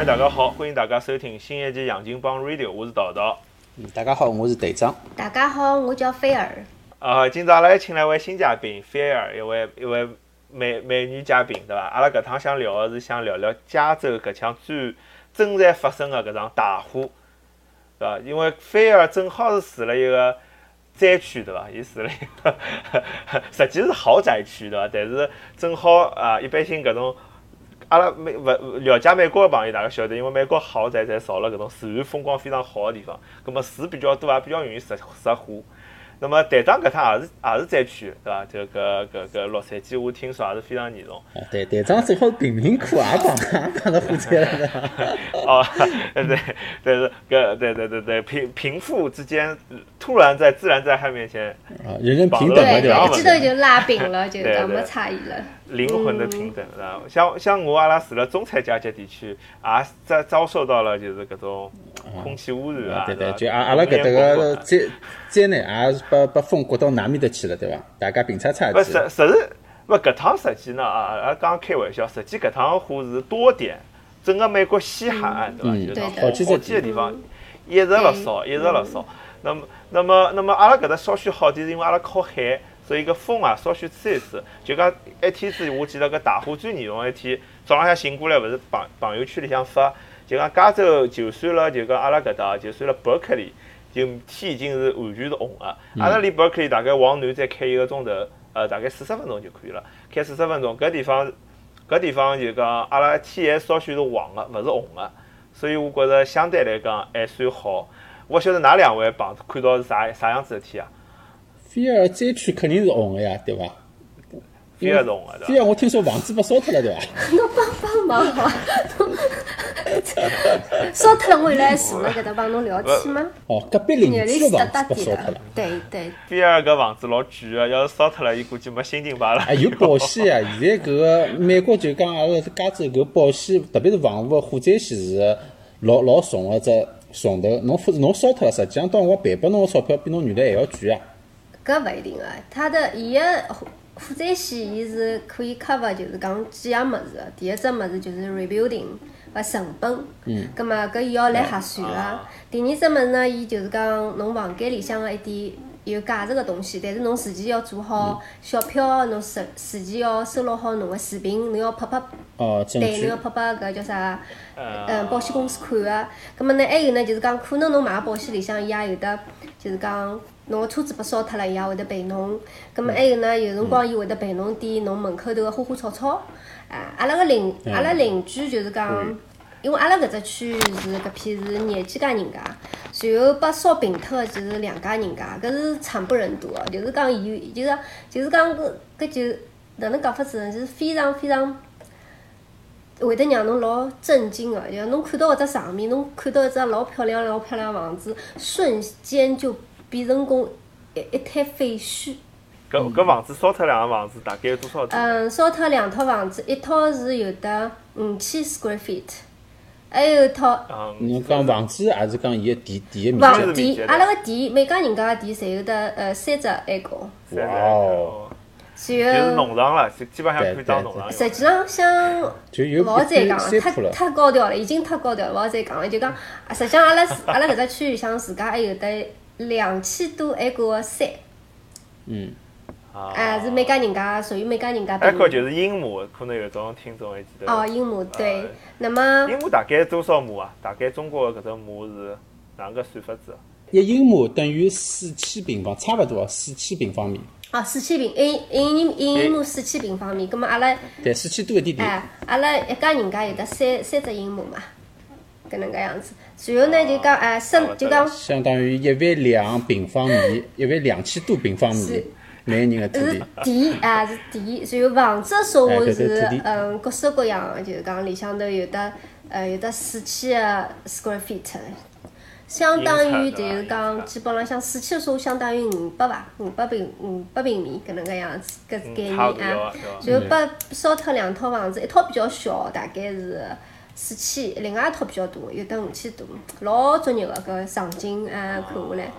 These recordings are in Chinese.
朋友大家好，欢迎大家收听新一期《杨金帮 Radio》，我是道道。嗯，大家好，我是队长。大家好，我叫菲儿。啊，今朝阿拉请来位新嘉宾菲儿，一位一位美美女嘉宾，对伐？阿拉搿趟想聊的是想聊聊加州搿腔最正在发生的搿场大火，对伐？因为菲儿正好是住了一个灾区，对伐？伊住了一个 实际是豪宅区，对伐？但是正好啊，一般性搿种。阿拉美勿了解美国个朋友，大家晓得，因为美国豪宅侪造了搿种自然风光非常好个地方，葛末树比较多，也比较容易着着火。那么队长搿趟也是也是灾区，对伐？就搿搿搿洛杉矶，我听说也是非常严重。对，队长正好是贫民窟，也碰也碰到火灾了。哦，对对，但是搿对对对对贫贫富之间突然在自然灾害面前啊，人人平等了，对，一记头就拉平了，就讲没差异了。灵魂的平等，是吧？像像我阿拉住了中产阶级地区，也在遭受到了就是搿种空气污染啊，对对，就阿阿拉搿搭个灾灾难也是把把风刮到南面搭去了，对伐？大家平叉叉不实实是勿搿趟实际呢啊，阿拉刚开玩笑，实际搿趟火是多点，整个美国西海岸对伐？就是好几个地方一直辣烧，一直辣烧。那么那么那么阿拉搿搭稍许好点，是因为阿拉靠海。所以个风啊，稍许吹一吹，就讲一天子，我记得搿大火最严重一天，早浪向醒过来，勿是朋朋友圈里向发，就讲加州就算了，就讲阿拉搿搭，就算了伯克利，就天已经是完全是红个。阿拉离伯克利大概往南再开一个钟头，呃，大概四十分钟就可以了。开四十分钟，搿地方，搿地方就讲阿拉天还稍许是黄个，勿是红个，所以我觉着相对来讲还算好。我晓得哪两位碰看到是啥啥样子的天啊？菲尔灾区肯定是红个呀，对伐？菲尔红的。菲尔，我听说房子被烧脱了，对伐？侬帮帮忙好伐，烧脱了，我来住了搿搭帮侬聊天吗？哦，隔壁邻居的房子被烧脱了。对对。菲尔搿房子老贵个，要是烧脱了，伊估计没心情摆了。哎，有保险啊！现在搿个美国就讲阿拉加州搿保险，特别是房屋个火灾险是老老重个只重头。侬侬烧脱了，实际上到辰光赔拨侬个钞票比侬原来还要贵啊。搿勿一定个，它的伊个火火灾险，伊是可以 cover，就是讲几样物事。第一只物事就是 rebuilding 个成本，嗯，葛末搿伊要来核算个。第二只物事呢，伊就是讲侬房间里向个一点有价值个东西，但是侬事前要做好小票，侬事事前要收录好侬个视频，侬要拍拍，哦对，侬要拍拍搿叫啥？嗯，保险公司看个。葛末呢，还有呢，就是讲可能侬买保险里向伊也有得，就是讲。侬个车子被烧脱了，伊也会得陪侬。葛末还有呢，有辰光伊会得陪侬点侬门口头个花花草草。啊，阿拉个邻，阿拉邻居就是讲，因为阿拉搿只区是搿片是廿几家人家，然后被烧平脱个就是两家人家，搿是惨不忍睹个。就是讲伊，就是就是讲搿搿就哪能讲法子呢？就是非常非常会得让侬老震惊个。就侬看到搿只场面，侬看到一只老漂亮老漂亮房子，瞬间就。变成功一一滩废墟。搿搿房子烧脱两个房子大概有多少？嗯，烧脱两套房子，一套是有的五千 square feet，还有一套。侬讲房子还是讲伊个地地个面积？房地，阿拉个地，每家人家个地侪有得呃三只埃高。哇哦！就是农场了，基本上可以当农场。实际上，像勿好再讲了，太太高调了，已经太高调了，勿好再讲了。就讲，实际上阿拉阿拉搿只区域像自家还有的。两千多埃个三，嗯，啊，是每家人家属于每家人家。埃个就是英亩，可能有种听众还记得。哦，英亩对，那么。英亩大概多少亩啊？大概中国搿种亩是哪个算法子？一英亩等于四千平方，差勿多四千平方米。哦，四千平，一一一英亩四千平方米，葛末阿拉。对，四千多一点点。哎，阿拉一家人家有得三三只英亩嘛。搿能介样子，然后呢就讲，哎，生就讲，相当于一万两平方米，一万两千多平方米，每个人的土地。是地啊，是地。然后房子说话是，嗯，各式各样，就是讲里向头有的，呃，有的四千个 square feet，相当于就是讲，基本浪向四千说相当于五百伐，五百平五百平米搿能介样子，搿概念啊。然后把烧脱两套房子，一套比较小，大概是。四千，另外一套比较大，有得五千多，老专业个搿场景啊，看下来，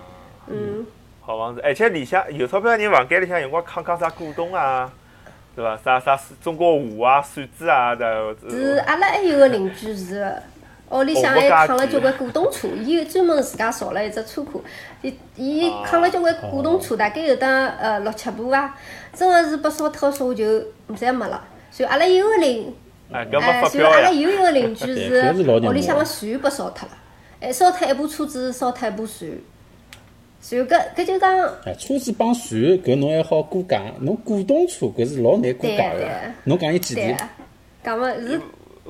嗯。好房子，而且里向有钞票人房间里向有光扛扛啥古董啊，对伐？啥啥中国画啊、扇子啊的。是阿拉还有个邻居是，屋里向还扛了交关古董车，伊有专门自家造了一只车库，伊伊扛了交关古董车，大概有得呃六七部伐，真个是被烧脱个车就侪没了。所以阿拉有个邻，哎，所以阿拉有一个邻居 是屋里向个船被烧脱了，哎，烧脱一部车子，烧脱一部船。所以搿搿就讲，哎，车子帮船搿侬还好估价，侬古董车搿是老难估价个。侬讲伊几钿？讲么是，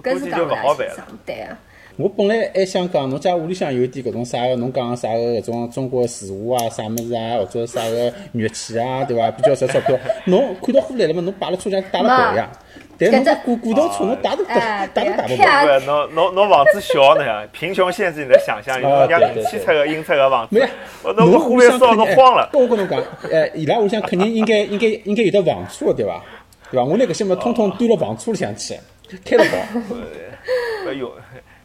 搿是讲勿好办。对啊。我本来还想讲，侬家屋里向有点搿种啥个，侬讲啥个搿种中国字画啊，啥物事啊，或者啥个乐器啊，对伐？比较值钞票。侬看到货来了嘛？侬摆辣车上带了跑呀。但侬这古古董车侬打都打打都打不跑。不，侬侬侬房子小呢，贫穷限制你的想象力。人家汽车个、英车个房子。没侬屋里向烧都慌了。我跟侬讲，哎，伊拉屋里向肯定应该应该应该有得房车对伐？对伐？我拿搿些物通通端到房车里向去，开了跑。哎呦。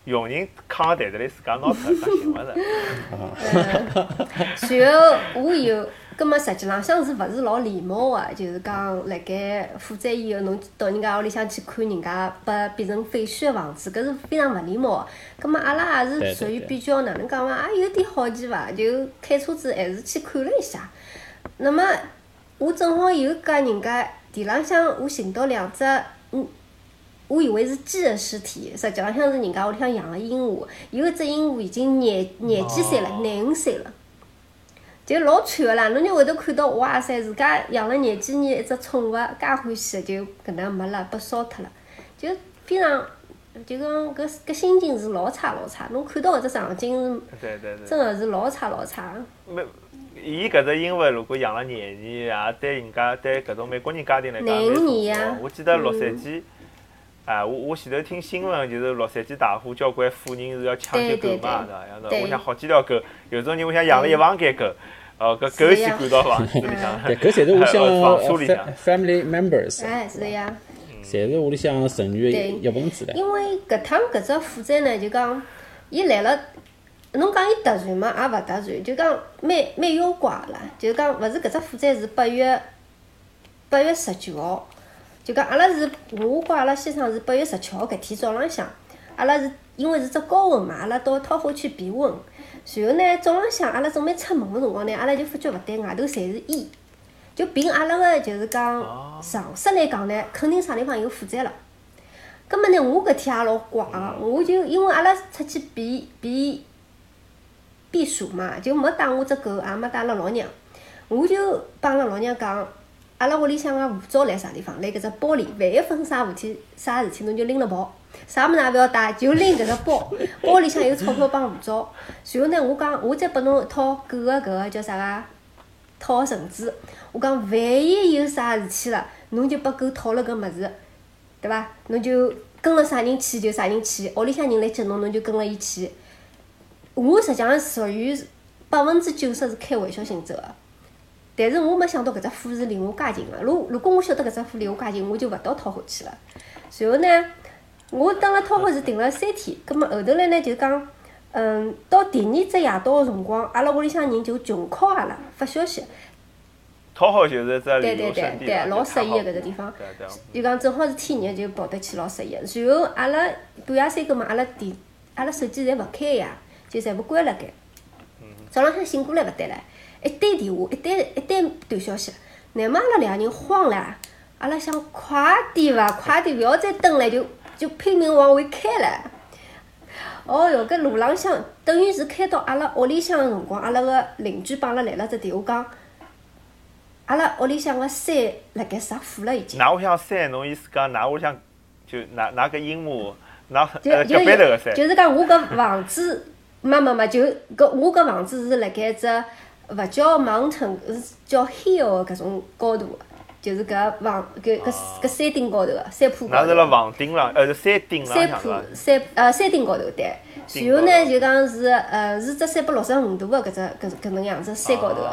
佣人扛了袋子里，自家拿出来，行勿是？随后我有，葛末实际浪向是勿是老礼貌个？就是讲，辣盖负债以后，侬到人家屋里向去看人家被变成废墟个房子，搿是非常勿礼貌个。葛末阿拉也是属于比较哪能讲伐？也有点好奇伐？就开车子还是去看了一下。那么我正好有搿人家地浪向，我寻到两只，嗯。我以为是鸡的尸体，实际浪向是人家屋里向养个鹦鹉，有一只鹦鹉已经廿廿几岁了，廿五岁了，就老惨个啦。侬就会得看到，哇塞，自家养了廿几年一只宠物，介欢喜，就搿能没了，被烧脱了，就非常，就讲搿搿心情是老差老差。侬看到搿只场景是，真个是老差老差。没，伊搿只鹦鹉如果养了廿年，也对人家对搿种美国人家庭来讲，廿五年呀。我记得洛杉矶。哎，我我前头听新闻，就是洛杉矶大火，交关富人是要抢救狗嘛，是伐？样子，我想好几条狗，有种人我想养了一房间狗，哦，搿狗先赶到房子里向，对，搿侪是屋里向 family members，哎，是呀，侪是屋里向成员一份子唻。因为搿趟搿只火灾呢，就讲伊来了，侬讲伊突然嘛，也勿突然，就讲蛮蛮妖怪啦，就讲勿是搿只火灾是八月八月十九号。就讲阿拉是，我跟阿拉先生是八月十七号搿天早浪向，阿拉是因为是只高温嘛，阿拉到桃花去避温。随后呢，早浪向阿拉准备出门个辰光呢，阿拉就发觉勿对，外头侪是烟。就凭阿拉个就是讲常识来讲呢，肯定啥地方有火灾了。葛末呢，我搿天也老怪个，我就因为阿拉出去避避避暑嘛，就没带我只狗，也没带阿拉老娘，我就帮阿拉老娘讲。阿拉屋里向个护照辣啥地方？辣搿只包里。万一发生啥事体，啥事体侬就拎了跑，啥物事也勿要带，就拎搿只包。包里向有钞票帮护照。随后呢，我讲，我再拨侬一套狗个搿个叫啥个套绳子。我讲，万一有啥事体了，侬就拨狗套了搿物事，对伐？侬就跟了啥人去就啥人去，屋里向人来接侬，侬就跟了伊去。我实际上属于百分之九十是开玩笑性质个。但是我没想到搿只货是离我介近个。如如果我晓得搿只货离我介近，我就勿到讨河去了。随后呢，我等了讨河是停了三天。葛末后头来呢，就讲，嗯，到第二只夜到个辰光，阿拉屋里向人就穷敲阿拉发消息。讨好就是在对对对对，老适宜个搿只地方。就讲正好是天热，就跑得去老适宜。随后阿拉半夜三更嘛，阿拉电阿拉手机侪勿开呀，就全部关辣盖。早浪向醒过来勿对唻。一堆电话，一堆一堆短消息，乃末阿拉两个人慌了，阿拉想快点伐，快点，勿要再等了，就就拼命往回开了。哦哟，搿路浪向等于是开到阿拉屋里向个辰光，阿拉个邻居帮阿拉来了只电话讲，阿拉屋里向个山辣盖着火了已经。㑚屋里向山，侬意思讲㑚屋里向就㑚㑚搿樱木，㑚呃隔壁头个山。就是讲我搿房子，没没没，就搿我搿房子是辣盖只。勿叫 mountain，是叫 hill 搿种高度，就是搿房搿搿搿山顶高头个山坡高头。那是辣房顶浪，呃，是山顶浪山坡山呃山顶高头对。然后呢，就讲是呃是只三百六十五度个搿只搿搿能样子山高头个。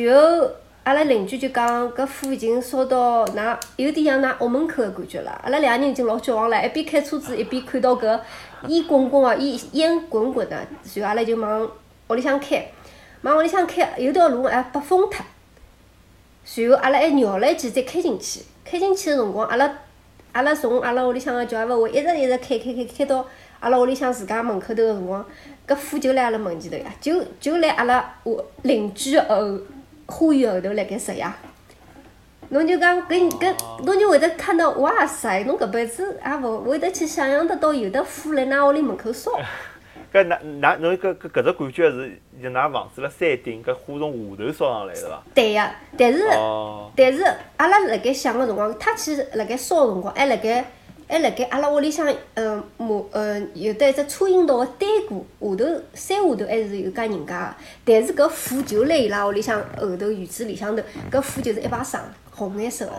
然后阿拉邻居就讲搿火已经烧到㑚有点像㑚屋门口个感觉了。阿拉两个人已经老绝望了，一边开车子一边看到搿烟滚滚个烟烟滚滚个，然后阿拉就往屋里向开。往屋里向开，有条路还被封脱。随后阿拉还绕了一记再开进去。开进去个辰光，阿拉阿拉从阿拉屋里向个叫阿勿会一直一直开开开开到阿拉屋里向自家门口头个辰光，搿火就辣阿拉门前头呀，就就辣阿拉屋邻居后花园后头辣盖食呀。侬就讲搿搿，侬就会得看到，哇塞！侬搿辈子也勿会得去想象得到有的火辣㑚屋里门口烧。搿㑚㑚侬搿搿搿只感觉是，就㑚房子辣山顶，搿火从下头烧上来是伐？对呀，但是但是阿拉辣盖想个辰光，他其实辣盖烧个辰光，还辣盖还辣盖阿拉屋里向，嗯，马嗯有得一只车引道个单过下头山下头还是有家人家个，但是搿火就辣伊拉屋里向后头院子里向头，搿火就是一排上红颜色个。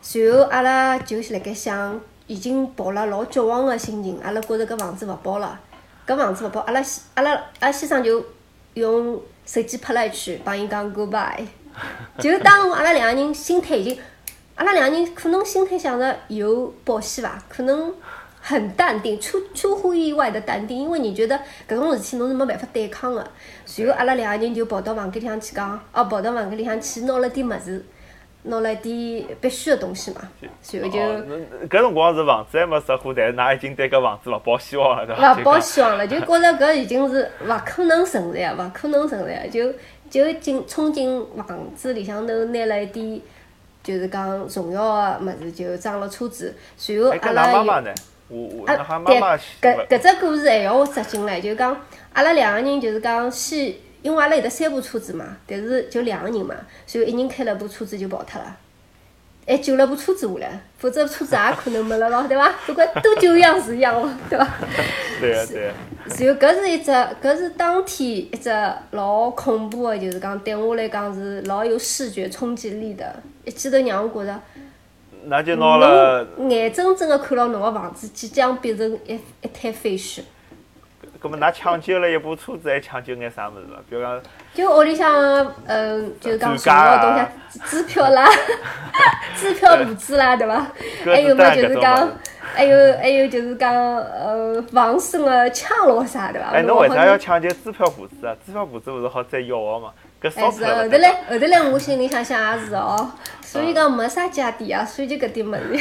随后阿拉就辣盖想，已经抱了老绝望个心情，阿拉觉着搿房子勿保了。搿房子勿保，阿拉先阿拉阿拉先生就用手机拍了一圈，帮伊讲 goodbye。就当阿拉两个人心态已经，阿拉两个人可能心态想着有保险伐，可能很淡定，出出乎意外的淡定，因为你觉得搿种事体侬是没办法对抗的。随后阿拉两个人就跑到房间里向去讲，哦，跑到房间里向去拿了点物事。拿了点必须的东西嘛，随后就。搿辰光是房子还没着火，但是㑚已经对搿房子勿抱希望了，对伐？勿抱希望了，就觉着搿已经是勿可能存在，勿可能存在，就就进冲进房子里向头拿了一点，就是讲重要的物事，就装了车子，随后阿拉又。啊，对，搿搿只故事还要插进来，就讲阿拉两个人就是讲先。因为阿拉有得三部车子嘛，但是就两个人嘛，所以一人开了部车子就跑脱了，还救了部车子下来，否则车子也可能没了咯，对伐？不管多救一样是一样哦，对伐？对 啊对啊。然后搿是一只，搿是当天一只老恐怖的，就是讲对我来讲是老有视觉冲击力的，一记头让我觉着，那就拿了，眼睁睁的看牢侬个房子即将变成一一滩废墟。那么，㑚抢救了一部车子，还抢救眼啥物事比如讲，就屋里向，嗯，就是讲重要东西，支票啦，支票簿子啦，对伐？还有么就是讲，还有还有就是讲，呃，防身的枪咯啥，对伐？哎，侬为啥要抢救支票簿子啊？支票簿子勿是好再要个嘛？还是后头来，后头来，我心里想想也是哦。所以讲没啥家底啊，所以就搿点物事。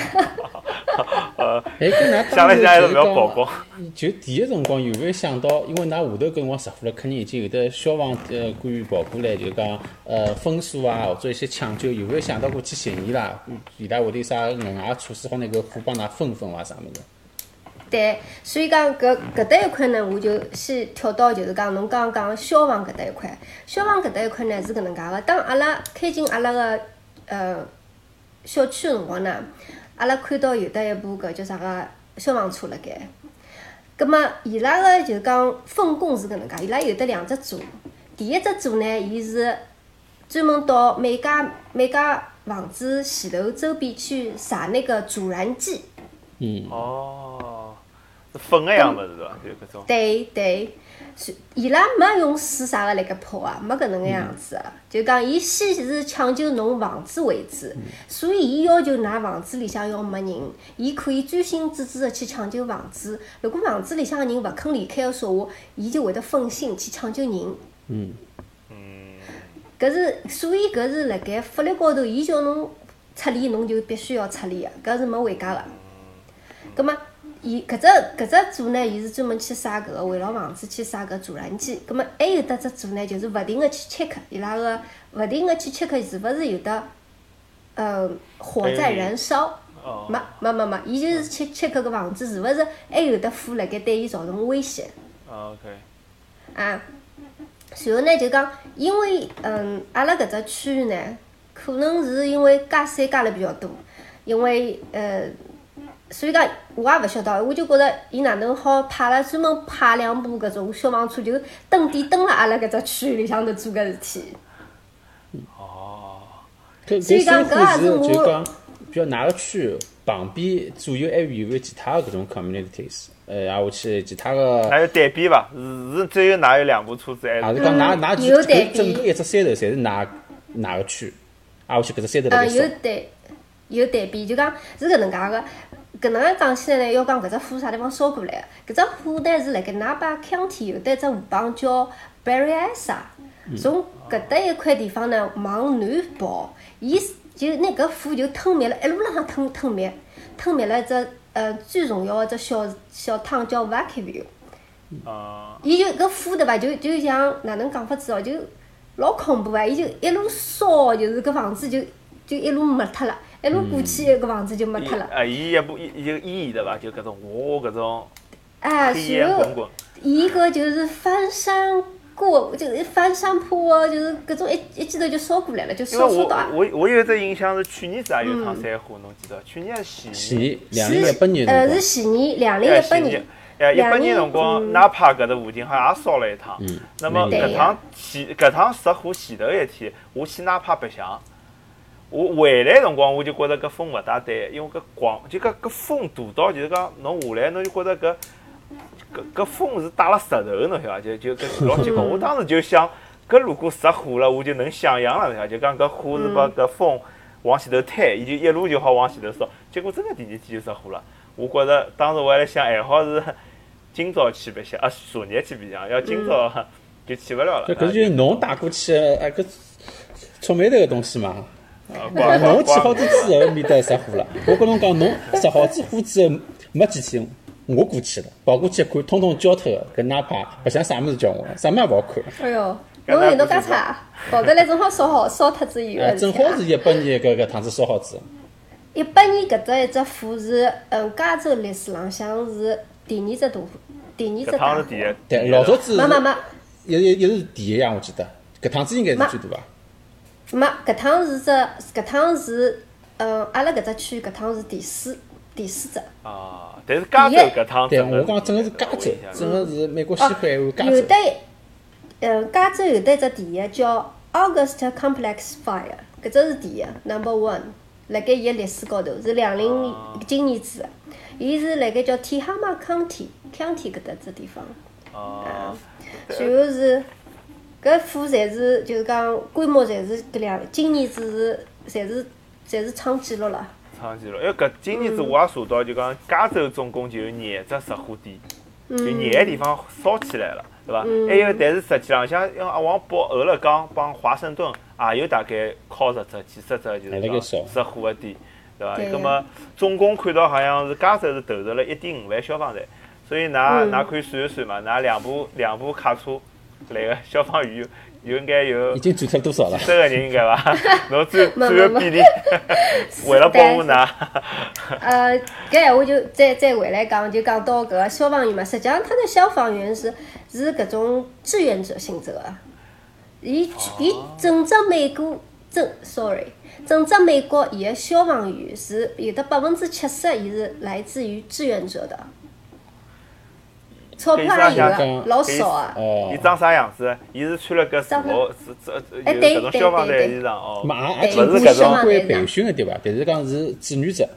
呃，哎，跟㑚 当时就讲，就第一辰光有没有想到，因为㑚下头搿辰光着火了，肯定已经有的消防呃官员跑过来，就讲呃封锁啊，或者一些抢救，有没有想到过去寻伊拉？伊拉会得有啥额外措施，好拿搿火帮㑚分分伐？啥物事？对，所以讲搿搿搭一块呢，我就先跳到就是讲侬刚刚讲消防搿搭一块。消防搿搭一块呢是搿能介个，当阿拉开进阿拉个呃小区个辰光呢，阿拉看到有得一部搿叫啥个消防车辣盖。葛末伊拉个就讲分工是搿能介，伊拉有得两只组。第一只组呢，伊是专门到每家每家房子前头周边去撒那个阻燃剂。嗯。哦。粉个样物事对伐？就搿种。对对，是伊拉没用水啥个辣盖泡啊，没搿能个样子个。就讲伊先是抢救侬房子为主，所以伊要求㑚房子里向要没人，伊可以专心致志个去抢救房子。如果房子里向个人勿肯离开个说话，伊就会得分心去抢救人。嗯。嗯。搿是，所以搿是辣盖法律高头，伊叫侬撤离，侬就必须要撤离个，搿是没回家个。葛末。伊搿只搿只组呢，伊是专门去撒搿个围绕房子去撒搿助燃剂。葛末还有得只组呢，就是勿停个去 check 伊拉个，勿停个去 check 是勿是有的，呃，火在燃烧。没没没没，伊就是去 check 搿房子是勿是还有的火辣盖对伊造成威胁。OK。啊，随后呢就讲，因为嗯，阿拉搿只区域呢，可能是因为加山加了比较多，因为呃。所以讲，我也勿晓得，我就觉着伊哪能好派了专门派两部搿种消防车，就蹲点蹲辣阿拉搿只区域里向头做搿事体。哦。所以讲，搿也是我。就讲，比如哪个区旁边左右还有没有其他搿种 communities？呃，挨下去其他个。还有对比伐？是是只有哪有两部车子？还是讲哪哪几整个一只山头侪是哪哪个区？挨下去搿只山头辣盖有对，有对比，就讲是搿能介个。搿能介讲起来呢，要讲搿只火啥地方烧过来？搿只火呢是辣盖纳巴康体有得只河浜叫 Barryessa，从搿搭一块地方呢往南跑，伊就拿搿火就吞灭了，一路浪向吞吞灭，吞灭了一只呃最重要个只小小汤叫 Vacaville。啊。伊就搿火对伐？就就像哪能讲法子哦？就老恐怖啊！伊就一路烧，就是搿房子就就一路没脱了，一路过去搿房子就没脱了。啊，伊一部伊就烟对伐？就搿种哇搿种。哎，然后伊搿就是翻山过，就是翻山坡，就是搿种一一记头就烧过来了，就烧烧到。我我有一只印象是去年子也有趟山火，侬记得？去年是前年，两零一八年呃，是前年，两零一八年。哎，一八年辰光，纳帕搿搭附近好像也烧了一趟。嗯。那么搿趟前搿趟失火前头一天，我去纳帕白相，我回来辰光我就觉着搿风勿大对，因为搿光就搿搿风大到就是讲侬下来侬就觉着搿搿搿风是带了石头，侬晓得伐？就就搿老结棍。我当时就想，搿如果着火了，我就能想象了，侬晓得就讲搿火是把搿风往前头推，伊就一路就好往前头烧。结果真个第二天就着火了。我觉着当时我还辣想，还好是。今朝去白相啊，昨日去白相，要今朝 就去勿了了。搿就是侬带过去哎，搿臭霉头个东西嘛。侬起好子之后，面得失火了。我跟侬讲，侬失好子火之后没几天，我过去了，跑过去一看，通通焦脱个。搿哪怕白相啥物事叫我，啥物事勿好看。哎哟，侬运动介差，跑得来正好烧好烧脱子以后。正好是一八年搿搿趟子烧好子。一八年搿只一只火是，嗯，加州历史浪向是第二只大火。第二只大火，对，老早子没没没，一一一是第一呀，我记得，搿趟子应该是最大伐？没，搿趟是只，搿趟是，嗯，阿拉搿只区搿趟是第四，第四只。啊，但是加州搿趟，对我讲整个是加州，整个是美国西海岸加州。有的，嗯，加州有的一只第一叫 August Complex Fire，搿只是第一，Number One，辣盖伊个历史高头是两零今年子。伊是辣盖叫 Tehama County County 搿搭只地方，啊，随后是搿火侪是就是讲规模侪是搿两，今年子是侪是侪是创纪录了。创纪录，因为搿今年子我也查到，就讲加州总共就有廿只失火点，就廿个地方烧起来了，对伐？还有，但是实际浪向像阿王堡、俄勒冈帮华盛顿也有大概靠十只、几十只，就是讲失火个点。对伐？那么总共看到好像是加州是投入了一点五万消防队，所以㑚㑚可以算一算嘛，㑚两部两部卡车来个消防员有应该有已经转出多少了？十个人应该伐？侬占占个比例，为了保护㑚。呃，搿闲话就再再回来讲，就讲到搿个消防员嘛，实际上他的消防员是是搿种志愿者性质个，伊伊整只美国整，sorry。整只美国，伊个消防员是有的百分之七十，伊是来自于志愿者的。钞票有个，老少啊。哦。伊长啥样子？伊是穿了个什么？是这有搿种消防队衣裳哦。嘛，也经过相关培训的对伐？但是讲是志愿者。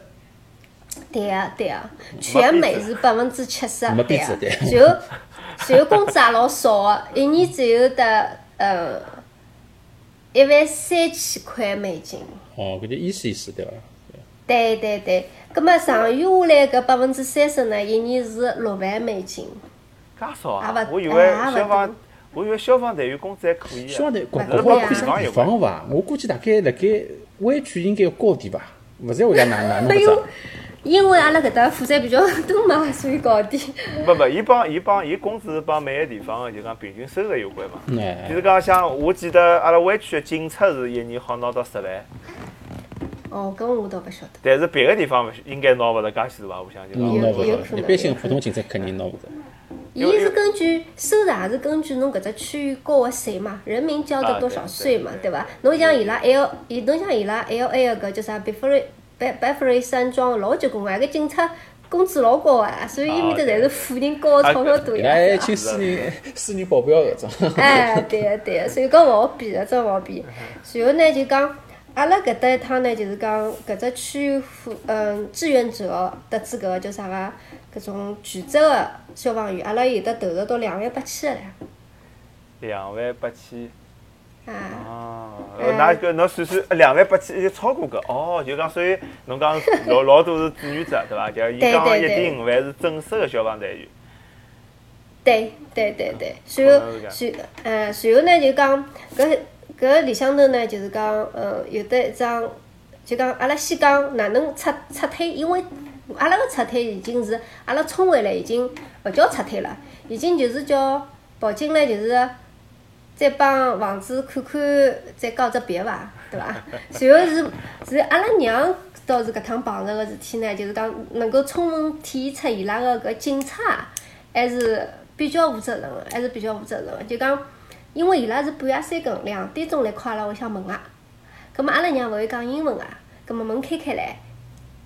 对啊，对啊，全美是百分之七十，对啊。就就工资也老少个，一年只有得呃。一万三千块美金。哦，搿就意思意思对伐？对对对，葛末剩余下来搿百分之三十呢，一年是六万美金。介少啊？我以为消防，我以为消防队员工资还可以。消防队员，搿光看啥地方伐？我估计大概辣盖湾区应该要高点伐？勿然会得哪哪能不着？因为阿拉搿搭负债比较多嘛，所以高点。不不，伊帮伊帮伊工资帮每个地方的就讲平均收入有关嘛。比如讲像我记得阿拉湾区的警察是一年好拿到十万。哦，搿我倒勿晓得。但是别个地方应该拿勿着介许多吧？我相信。拿勿着，一般性普通警察肯定拿勿着。伊是根据收入，也是根据侬搿只区域交个税嘛，人民交的多少税嘛，对伐？侬像伊拉 L，伊侬像伊拉 LA 个搿叫啥 e o r e 百百富瑞山庄老结棍个，搿警察工资老高啊，所以伊面搭侪是富人交个钞票多呀。哎，请私人私人保镖搿种。哎，对个对个，所以搿勿好比个，真勿好比。随后呢，就讲阿拉搿搭一趟呢，就是讲搿只区域嗯志愿者得知搿个叫啥个搿种全职个消防员，阿拉有的投入到两万八千个唻。两万八千。啊哦，那个侬算算，两万八千就超过个哦，就讲所以侬讲老老多是志愿者对伐？就伊讲一点五万是正式的消防队员。对对对对，随后随后呢就讲搿搿里向头呢就是讲呃有的一张就讲阿拉先讲哪能撤撤退，因为阿拉个撤退已经是阿拉冲回来，已经勿叫撤退了，已经就是叫跑进来，就是再帮房子看看，再告只别伐，对伐？然后是是阿拉娘倒是搿趟碰着个事体呢，就是讲能够充分体现出伊拉个搿警察还是比较负责任个，还是比较负责任个。就讲，因为伊拉是半夜三更两点钟来敲阿拉屋里向门啊，葛末阿拉娘勿会讲英文啊，葛末门开开来。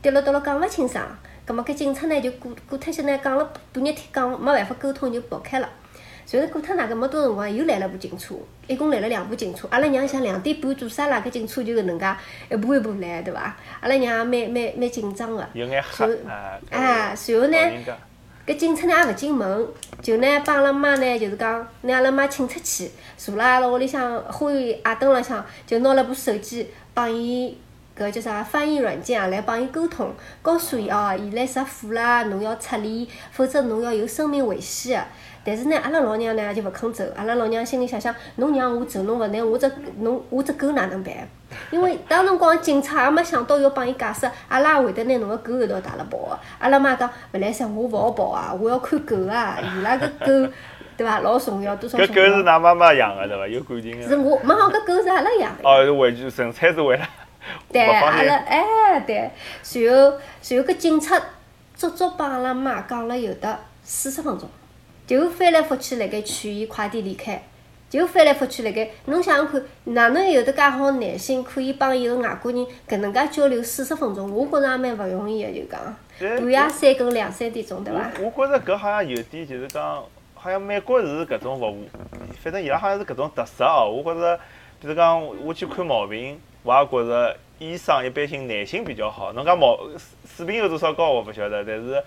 滴了滴了讲勿清爽，葛末搿警察呢就过过脱些呢讲了半日天讲没办法沟通就跑开了。随后过脱哪搿么多辰光又来了部警车，一共来了两部警车。阿拉娘想两点半做啥啦？搿警车就搿能介一步一步来，对伐？阿拉娘也蛮蛮蛮紧张个。有眼吓啊！啊，然后呢，搿警察呢也勿进门，就呢帮阿拉妈呢就是讲拿阿拉妈请出去，坐辣阿拉屋里向花园矮凳浪向，就拿了部手机帮伊。搿叫啥翻译软件啊，来帮伊沟通，告诉伊哦，现在着火啦，侬要撤离，否则侬要有生命危险。但是呢，阿拉老娘呢就勿肯走，阿拉老娘心里想想，侬让我走，侬勿拿我只侬我只狗哪能办？因为当辰光警察也没想到要帮伊解释，阿拉也会得拿侬个狗一道带了跑个。阿拉妈讲，勿来三，我勿好跑啊，我要看狗啊，伊拉个狗对伐？老重要，多少？搿狗是㑚妈妈养个对伐？有感情个。是我，没好，搿狗是阿拉养个。哦，是为纯粹是为了。对，阿拉哎对，随后随后搿警察足足帮阿拉妈讲了有得四十分钟，就翻来覆去辣盖劝伊快点离开，就翻来覆去辣盖，侬想想看，哪能有得介好耐心可以帮一个外国人搿能介交流四十分钟？我觉着也蛮勿容易个，就讲半夜三更两三点钟，对伐？我觉着搿好像有点就是讲，好像美国是搿种服务，反正伊拉好像是搿种特色哦。我觉着，比如讲我去看毛病。我也觉着医生一般性耐心比较好。侬讲毛水平有多少高，我勿晓得，但是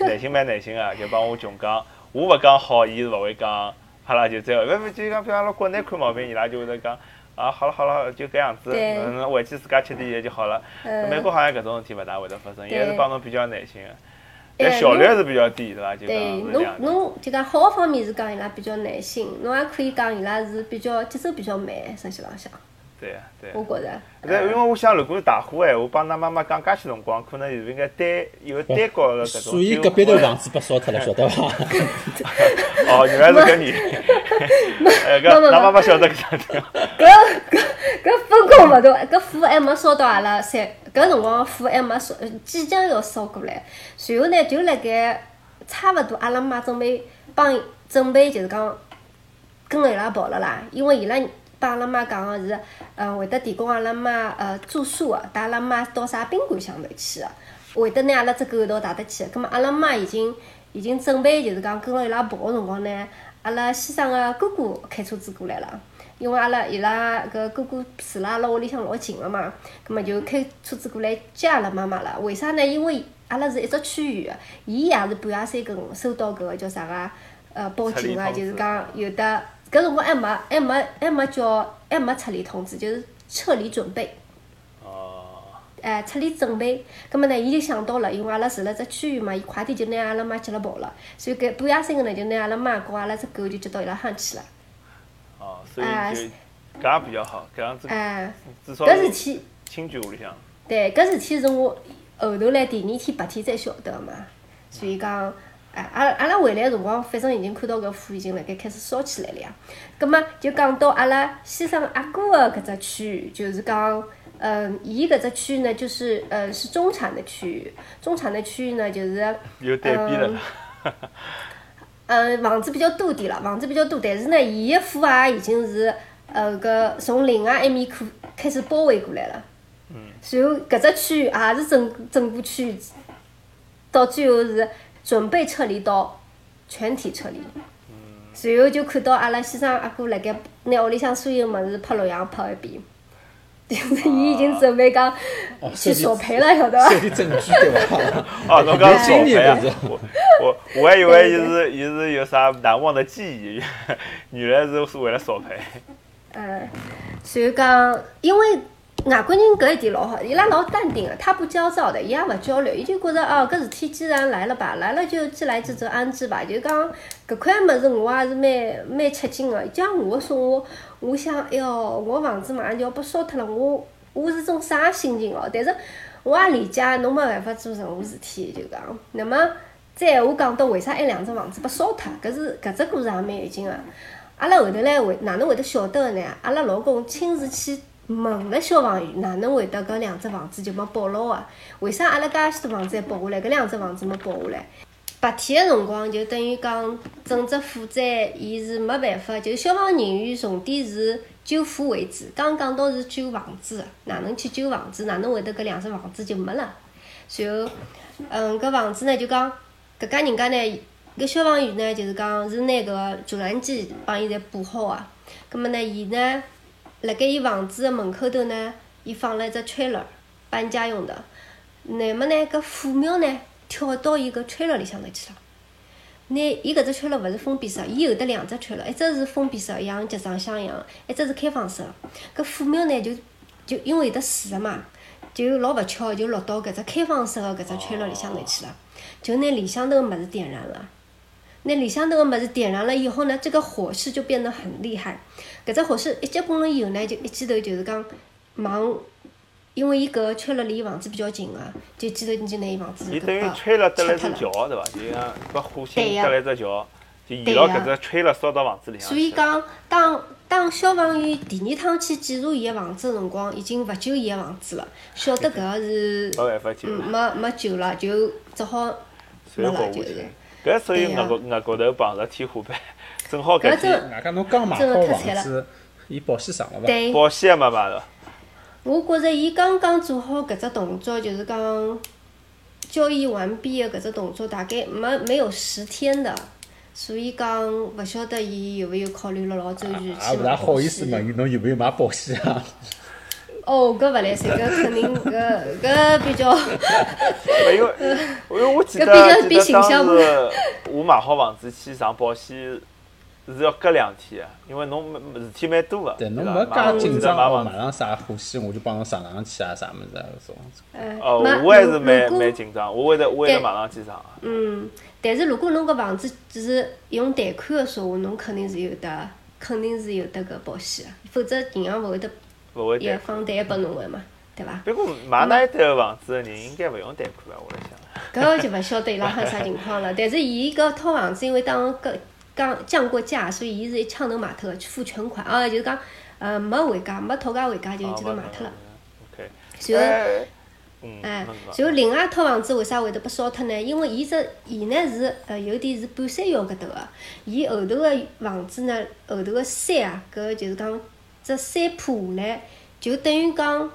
耐心蛮耐心个，就帮我穷讲，我勿讲好，伊是勿会讲，好了就这样。勿勿就讲，比如阿拉国内看毛病，伊拉就会得讲，啊，好了好了，就搿样子，嗯，回去自家吃点药就好了。美国好像搿种事体勿大会得发生，也是帮侬比较耐心个，但效率还是比较低，对伐？就讲，侬侬就讲好个方面是讲伊拉比较耐心，侬也可以讲伊拉是比较节奏比较慢，实际浪向。对啊，对。我觉着。但因为我想，如果是大火闲话，帮㑚妈妈讲介许辰光，可能就应该单有单角的搿种。所以隔壁头房子被烧脱了，晓得伐？哦，原来是 搿你。哎，搿㑚妈妈晓得搿桩事。搿搿搿风控勿大，搿火还没烧到阿拉三，搿辰光火还没烧，即将要烧过来。随后呢，就辣盖差勿多，阿拉妈准备帮准备，就是讲跟伊拉跑了啦，因为伊拉。帮阿拉妈讲个是，呃，会得提供阿拉妈呃住宿个，带阿拉妈到啥宾馆向头去个，会得拿阿拉只狗一道带得去。葛末阿拉妈已经已经准备，就是讲跟牢伊拉跑个辰光呢，阿拉先生个哥哥开车子过来了，因为阿拉伊拉搿哥哥住辣阿拉屋里向老近个嘛，葛末就开车子过来接阿拉妈妈了。为啥呢？因为阿拉是一只区域个，伊也是半夜三更收到搿个叫啥个呃报警个，就是讲有的。搿辰光还没还没还没叫还没撤离通知，就是撤离准备。哦。哎，撤离准备，葛末呢，伊就想到了，因为阿拉住辣只区域嘛，伊快点就拿阿拉妈接了跑了，所以搿半夜三更呢，就拿阿拉妈和阿拉只狗就接到伊拉乡去了。哦，所以就搿也比较好，搿样子。哎。至少。搿事体。亲眷屋里向。对，搿事体是我后头来第二天白天才晓得个嘛，所以讲。哎，阿阿拉回来辰光，反正已经看到搿火已经辣盖开始烧起来了呀。葛末就讲到阿拉先生阿哥个搿只区域，就是讲，嗯，伊搿只区域呢，就是呃是中产的区域，中产的区域呢就是，有对比了。嗯，房子比较多点了，房子比较多，但是呢，伊个火啊已经是呃搿从另外一面开开始包围过来了。嗯。然后搿只区域也是整整个区域，到最后是。准备撤离到全体撤离，随后就看到阿拉先生阿哥辣盖拿屋里向所有物事拍录像拍一遍，就 是伊已经准备讲去索赔了，晓得伐？证据对伐？哦，侬讲索赔啊？我我我还以为伊是伊是有啥难忘的记忆，原来是是为了索赔。嗯，所以讲，因为。外国人搿一点老好，伊拉老淡定个，他不焦躁的，伊也勿焦虑，伊就觉着哦，搿事体既然来了吧，来了就既来之则安之吧。就讲搿块物事，我也是蛮蛮吃惊个。像我说我，我想，哎哟，我房子马上就要被烧脱了，我我是种啥心情哦？但是我也理解侬没办法做任何事体，就讲。那么再闲话讲到为啥埃两只房子被烧脱，搿是搿只故事也蛮有劲个。阿拉后头来会哪能会得晓得个呢？阿拉老公亲自去问了消防员，哪能会得搿两只房子就没保牢个？为啥阿拉介许多房子还保下来，搿两只房子没保下来？白天个辰光就等于讲整只火灾，伊是没办法，就消防人员重点是救火为主。刚讲到是救房子，哪能去救房子？哪能会得搿两只房子就没了？随后，嗯，搿房子呢就讲搿家人家呢，搿消防员呢就是讲是拿搿个救援机帮伊侪补好个。葛末呢，伊呢辣盖伊房子个门口头呢，伊放了一只 trailer，搬家用的。乃末呢，搿火苗呢？跳到伊个吹了里向头去了。拿伊搿只 trailer 勿是封闭式，伊有得两只 trailer，，一只是封闭式，像集装箱一样；一只是开放式。搿火苗呢，就就因为有得水嘛，就老勿巧就落到搿只开放式个搿只 trailer 里向头去了。就拿里向头个物事点燃了。拿里向头个物事点燃了以后呢，这个火势就变得很厉害。搿只火势一结棍了以后呢，就一记头就是讲忙。因为伊搿个吹了离房子比较近个，就记头你就拿伊房子伊等于吹了得了只桥，对伐？就像把火星得了只桥，就沿牢搿只吹了烧到房子里向。所以讲，当当消防员第二趟去检查伊个房子个辰光，已经勿救伊个房子了，晓得搿个是 没办法救，没没救了，就只好没了，就是。搿所以额高额高头碰着天花板，正好搿天。外加侬刚买好房子，伊保险上了伐？保险也没买着。我觉着伊刚刚做好搿只动作，就是讲交易完毕的搿只动作，大概没没有十天的，所以讲勿晓得伊有勿有考虑了老周全去买勿大好意思问伊，侬有没有买保险啊？哦，搿勿来塞，搿肯定搿搿比较。因为因为我记得记得当时我买好房子去上保险。是要隔两天因为侬事体蛮多个，对侬没介紧张哦，马上啥火险我就帮侬上上去啊，啥物事啊，搿种。哦，我还是蛮蛮紧张，我会得我会得马上去上。嗯，但是如果侬搿房子是用贷款个说话，侬肯定是有得，肯定是有得搿保险个，否则银行勿会得也放贷拨侬个嘛，对伐？不过买那一单个房子个人应该勿用贷款吧？我来想。搿个就勿晓得伊拉哈啥情况了，但是伊搿套房子因为当搿。降降过价，所以伊是一枪头卖脱个，付全款啊，就是讲，呃，没回家，没讨价还价就一记头卖脱了。然后，哎，然后另外一套房子为啥会得被烧脱呢？因为伊只伊呢是呃有点是半山腰搿头个，伊后头个房子呢后头个山啊，搿就是讲只山坡下来，就等于讲，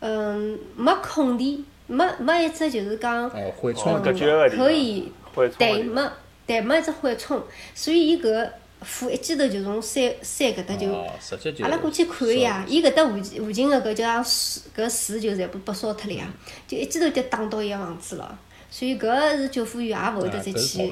嗯，没空地，没没一只就是讲，可以对没。对，没一只缓冲，所以伊搿个火一记头就从山山搿搭就，阿拉过去看个呀，伊搿搭附近附近个搿叫树，搿树就全部被烧脱了呀，就一记头就打到伊个房子了，所以搿个是救护员也勿会得再去，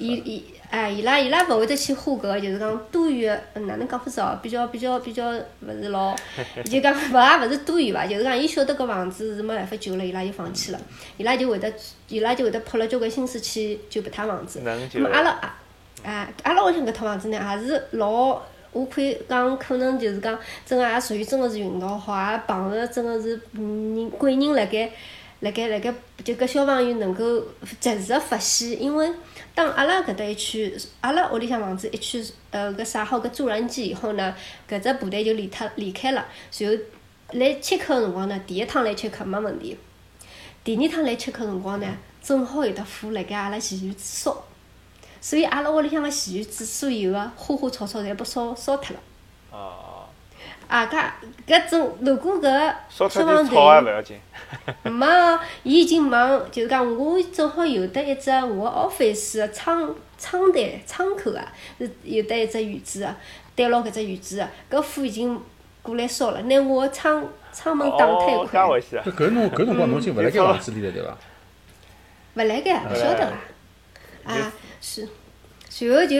伊伊哎，伊拉伊拉勿会得去花搿个就是讲多余个，哪能讲法子哦？比较比较比较勿是老，就讲勿也勿是多余伐？就是讲伊晓得搿房子是没办法救了，伊拉就放弃了，伊拉就会得。伊拉就会得泼了交关心思去救搿套房子。那么阿拉啊，哎，阿拉屋里向搿套房子呢，也是老，我可以讲，可能就是讲，真个也属于真个是运道好，也碰着真个是人贵人辣盖，辣盖辣盖，就搿消防员能够及时发现，因为当阿拉搿搭一区，阿拉屋里向房子一区，呃，搿撒好搿助燃剂以后呢，搿只部队就离脱离开了，然后来切客个辰光呢，第一趟来切客没问题。第二趟来吃客辰光呢，正好有得火辣盖阿拉前院子烧，所以阿拉屋里向个前院子所有个花花草草侪被烧烧脱了。哦。啊，搿搿种如果搿消防队，没，伊已经忙，就是讲我正好有得一只我 office 个窗窗台窗口啊，是有得一只院子啊，对牢搿只院子个，搿火已经过来烧了，拿我个窗。窗门打开一块。搿侬搿辰光侬已经勿辣盖房子里了，对伐？勿辣盖，勿晓得啊。啊，是。随后就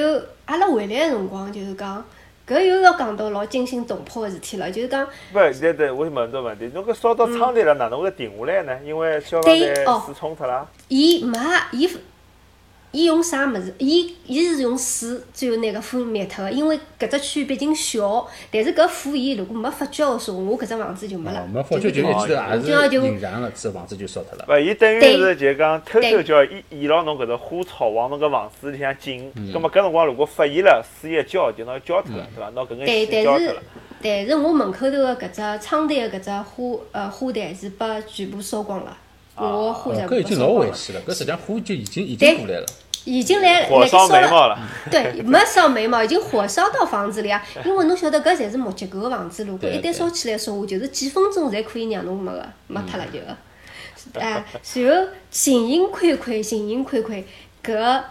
阿拉回来个辰光，就是讲，搿又要讲到老惊心动魄个事体了，就是讲。勿，现在我问只问题，侬搿烧到窗台了，哪能会停下来呢？因为消防队水冲脱了。伊没伊，伊用啥物事？伊伊是用水最后拿搿火灭脱个，因为搿只区毕竟小。但是搿火伊如果没发觉个说，我搿只房子就没了。没发觉就一记头也是引燃了，这房子就烧脱了。勿，伊等于是就讲偷偷叫伊沿牢侬搿只花草往侬搿房子里向进。葛末搿辰光如果发现了，水一浇就拿浇脱了，对伐？拿搿眼水浇脱了。但是我门口头个搿只窗台个搿只花呃花坛是被全部烧光了。我火才搿已经老危险了，搿实际上火就已经已经过来了，已经来火烧眉毛了。对，没烧眉毛，已经火烧到房子里啊！因为侬晓得搿侪是木结构个房子，如果一旦烧起来说话，就是几分钟侪可以让侬没个没脱了就。哎，然后形影亏亏，形影亏亏，搿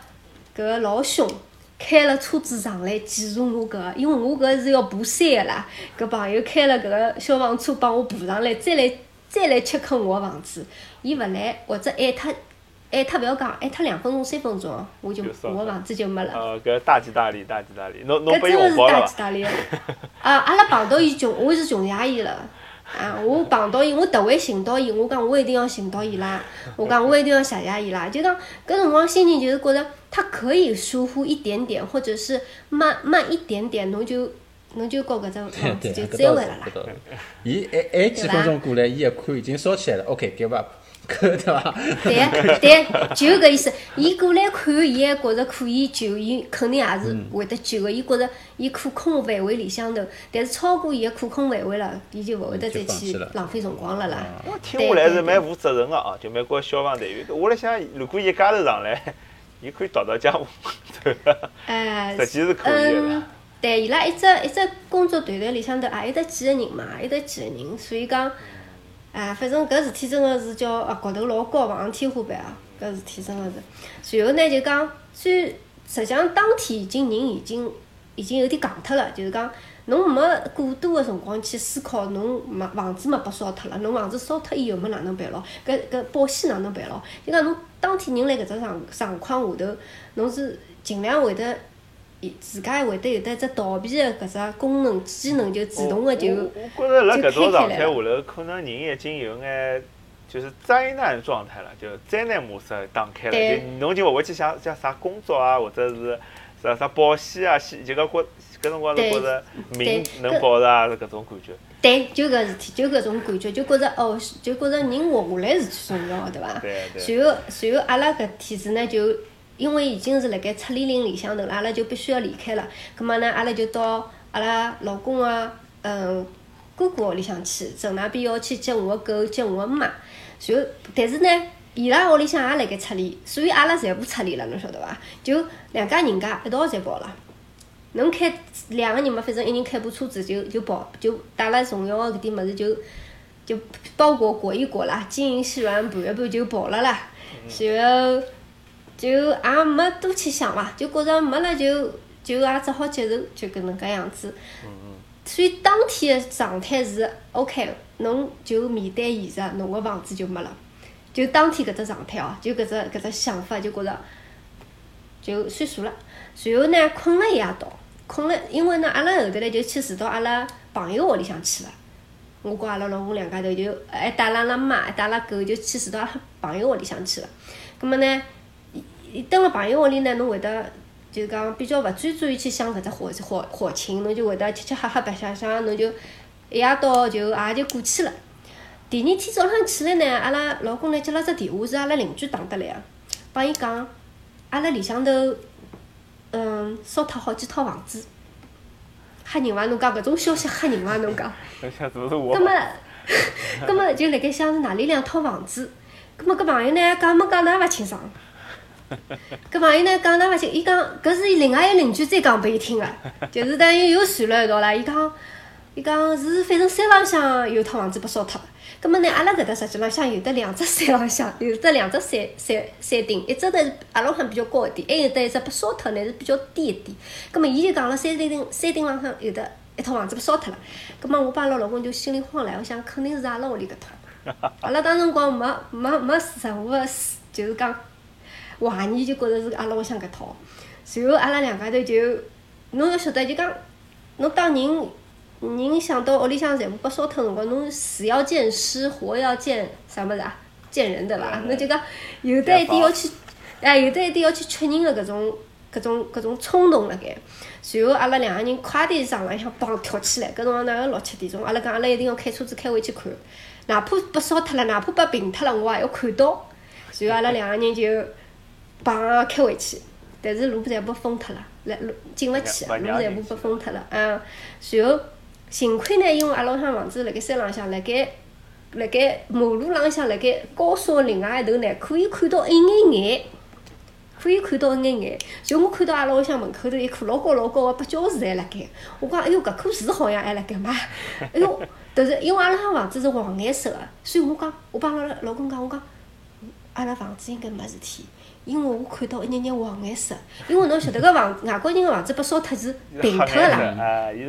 搿老凶，开了车子上来检查我搿，因为我搿是要爬山个啦，搿朋友开了搿个消防车帮我爬上来，再来。再来吃坑我房子，伊勿来或者挨脱，挨脱勿要讲，挨脱两分钟、三分钟，我就我房子就没了。呃，搿大吉大利，大吉大利，侬侬。搿真个是大吉大利。啊，阿拉碰到伊穷，我是穷爷伊了。啊，我碰到伊，我特会寻到伊，我讲我一定要寻到伊拉，我讲我一定要谢谢伊拉。就讲搿辰光心情就是觉着，他可以疏忽一点点，或者是慢慢一点点，侬就。侬就搞搿只房子就追回来了。伊还还几分钟过来，伊一看已经烧起来了。OK，give up，对 伐？对对，就搿意思。伊过来看，伊还觉着可以救，伊肯定也是会得救个。伊觉着伊可控范围里向头，但是超过伊个可控范围了，伊就勿会得再去浪费辰光了啦。我听下来是蛮负责任个哦，就美国消防队员。我辣想，如果一家头上来，伊可以逃到家务，哎，实际是可以个。哎，伊拉一只一只工作团队里向头也有得几个人嘛，也有得几个人，所以讲，啊，反正搿事体真个是叫啊，骨头老高，碰上天花板啊，搿事体真个是。随后呢，就讲，虽实际上当天已经人已经已经有点戆脱了，就是讲，侬没过多个辰光去思考，侬房房子没被烧脱了，侬房子烧脱以后没哪能办咯？搿搿保险哪能办咯？就讲侬当天人辣搿只状状况下头，侬是尽量会得。自家会得有得只逃避个搿只功能机能，就自动个就就开开辣搿种状态下头，可能人已经有眼就是灾难状态了，就灾难模式打开了，就侬就勿会去想像啥工作啊，或者是啥啥保险啊，就讲觉搿辰光是觉着命能保着啊，是搿种感觉。对，就搿事体，就搿种感觉，就觉着哦，就觉着人活下来是最重要个，对伐？对对。随后，随后阿拉搿天子呢就。因为已经是辣盖撤离令里向头了，阿拉就必须要离开了。葛末呢，阿拉就到阿拉老公个嗯哥哥屋里向去，正那边要去接我个狗，接我个妈。然后，但是呢，伊拉屋里向也辣盖撤离，所以阿拉全部撤离了，侬晓得伐？就两家人家一道侪跑了。侬开两个人嘛，反正一人开部车子就就跑，就带了重要个搿点物事就就包裹裹一裹啦，金银细软盘一盘就跑了啦。然后。就也没多去想伐，就觉着没了就就也只好接受，就搿能介样子。所以当天的状态是 OK，侬就面对现实，侬个房子就没了。就当天搿只状态哦，就搿只搿只想法，就觉着就算数了。随后呢，困了一夜到，困了，因为呢，阿拉后头来就去住到阿拉朋友屋里向去了。我跟阿拉老公两家头就还带了阿拉妈，还带阿拉狗，就去住到阿拉朋友屋里向去了。葛末呢？伊蹲辣朋友屋里呢，侬会得就是讲比较勿专注于去想搿只火火火情，侬就会得吃吃喝喝白相相，侬就一夜到就也就过去了。第二天早上起来呢，阿拉老公呢接了只电话，是阿拉邻居打得来个，帮伊讲，阿拉里向头嗯烧脱好几套房子，吓人伐？侬讲搿种消息吓人伐？侬讲。搿么搿么就辣盖想是哪里两套房子，葛末搿朋友呢讲没讲哪勿清爽。搿朋友呢讲得勿清，伊讲搿是另外一个邻居再讲拨伊听个，就是等于又传了一道啦。伊讲，伊讲是反正山浪向有套房子被烧脱了。葛末呢，阿拉搿搭实际浪向有得两只山浪向，有得两只山山山顶，一只呢是阿拉向比较高一点，还有得一只被烧脱呢是比较低一点。葛末伊就讲了山顶山顶浪向有得一套房子被烧脱了。葛末我帮阿拉老公就心里慌了，我想肯定是阿拉屋里搿套。阿拉当辰光没没没任何个就是讲。怀疑就觉着是阿拉屋里向搿套，随后阿拉两家头就，侬要晓得就讲，侬当人人想到屋里向全部被烧脱辰光，侬死要见尸，活要见啥物事啊？见人对伐？侬就讲有得一点要去哎，有得一点要去确认个搿种搿种搿种冲动辣盖。随后阿拉两个人快点床浪向帮跳起来，搿辰光大概六七点钟，阿拉讲阿拉一定要开车子开回去看，哪怕被烧脱了，哪怕被平脱了，我也要看到。随后阿拉两个人就梆开回去，但是路全部封脱了，来路进勿去，路全部被封脱了。嗯，然后幸亏呢，因为阿拉向房子辣盖山浪向，辣盖辣盖马路浪向，辣盖高速另外一头呢，可以看到一眼眼。可以看到一眼眼，就我看到阿拉屋里向门口头一棵老高老高个芭蕉树还辣盖，我讲哎哟搿棵树好像还辣盖嘛，哎哟，但是因为阿拉向房子是黄颜色个，所以我讲我帮阿拉老公讲我讲，阿拉房子应该没事体，因为我看到一眼眼黄颜色，因为侬晓得搿房外国人个房子被烧脱是 平脱个啦，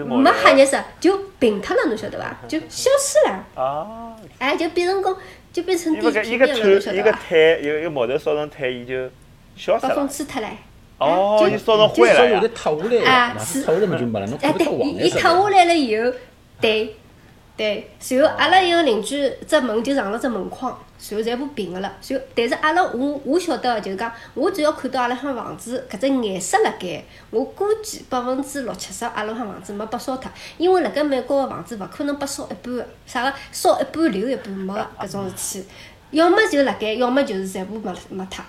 没黑颜色就平脱了，侬晓得伐？就消失了，哦，哎就变成讲就变成地皮面了，侬晓得伐？一个炭，一个一个木头烧成炭，伊就。消失了。被风吹脱唻，哦，就烧成灰了呀！啊，是，脱下来么就没了，侬看不到黄伊脱下来了以后，对，对，随后阿拉一个邻居只门就上了只门框，随后全部平个了。就，但是阿拉我我晓得个就是讲，我只要看到阿拉向房子搿只颜色辣盖，我估计百分之六七十阿拉向房子没被烧脱，因为辣盖美国个房子勿可能被烧一半个，啥个烧一半留一半没个搿种事体，要么就辣盖，要么就是全部没没脱。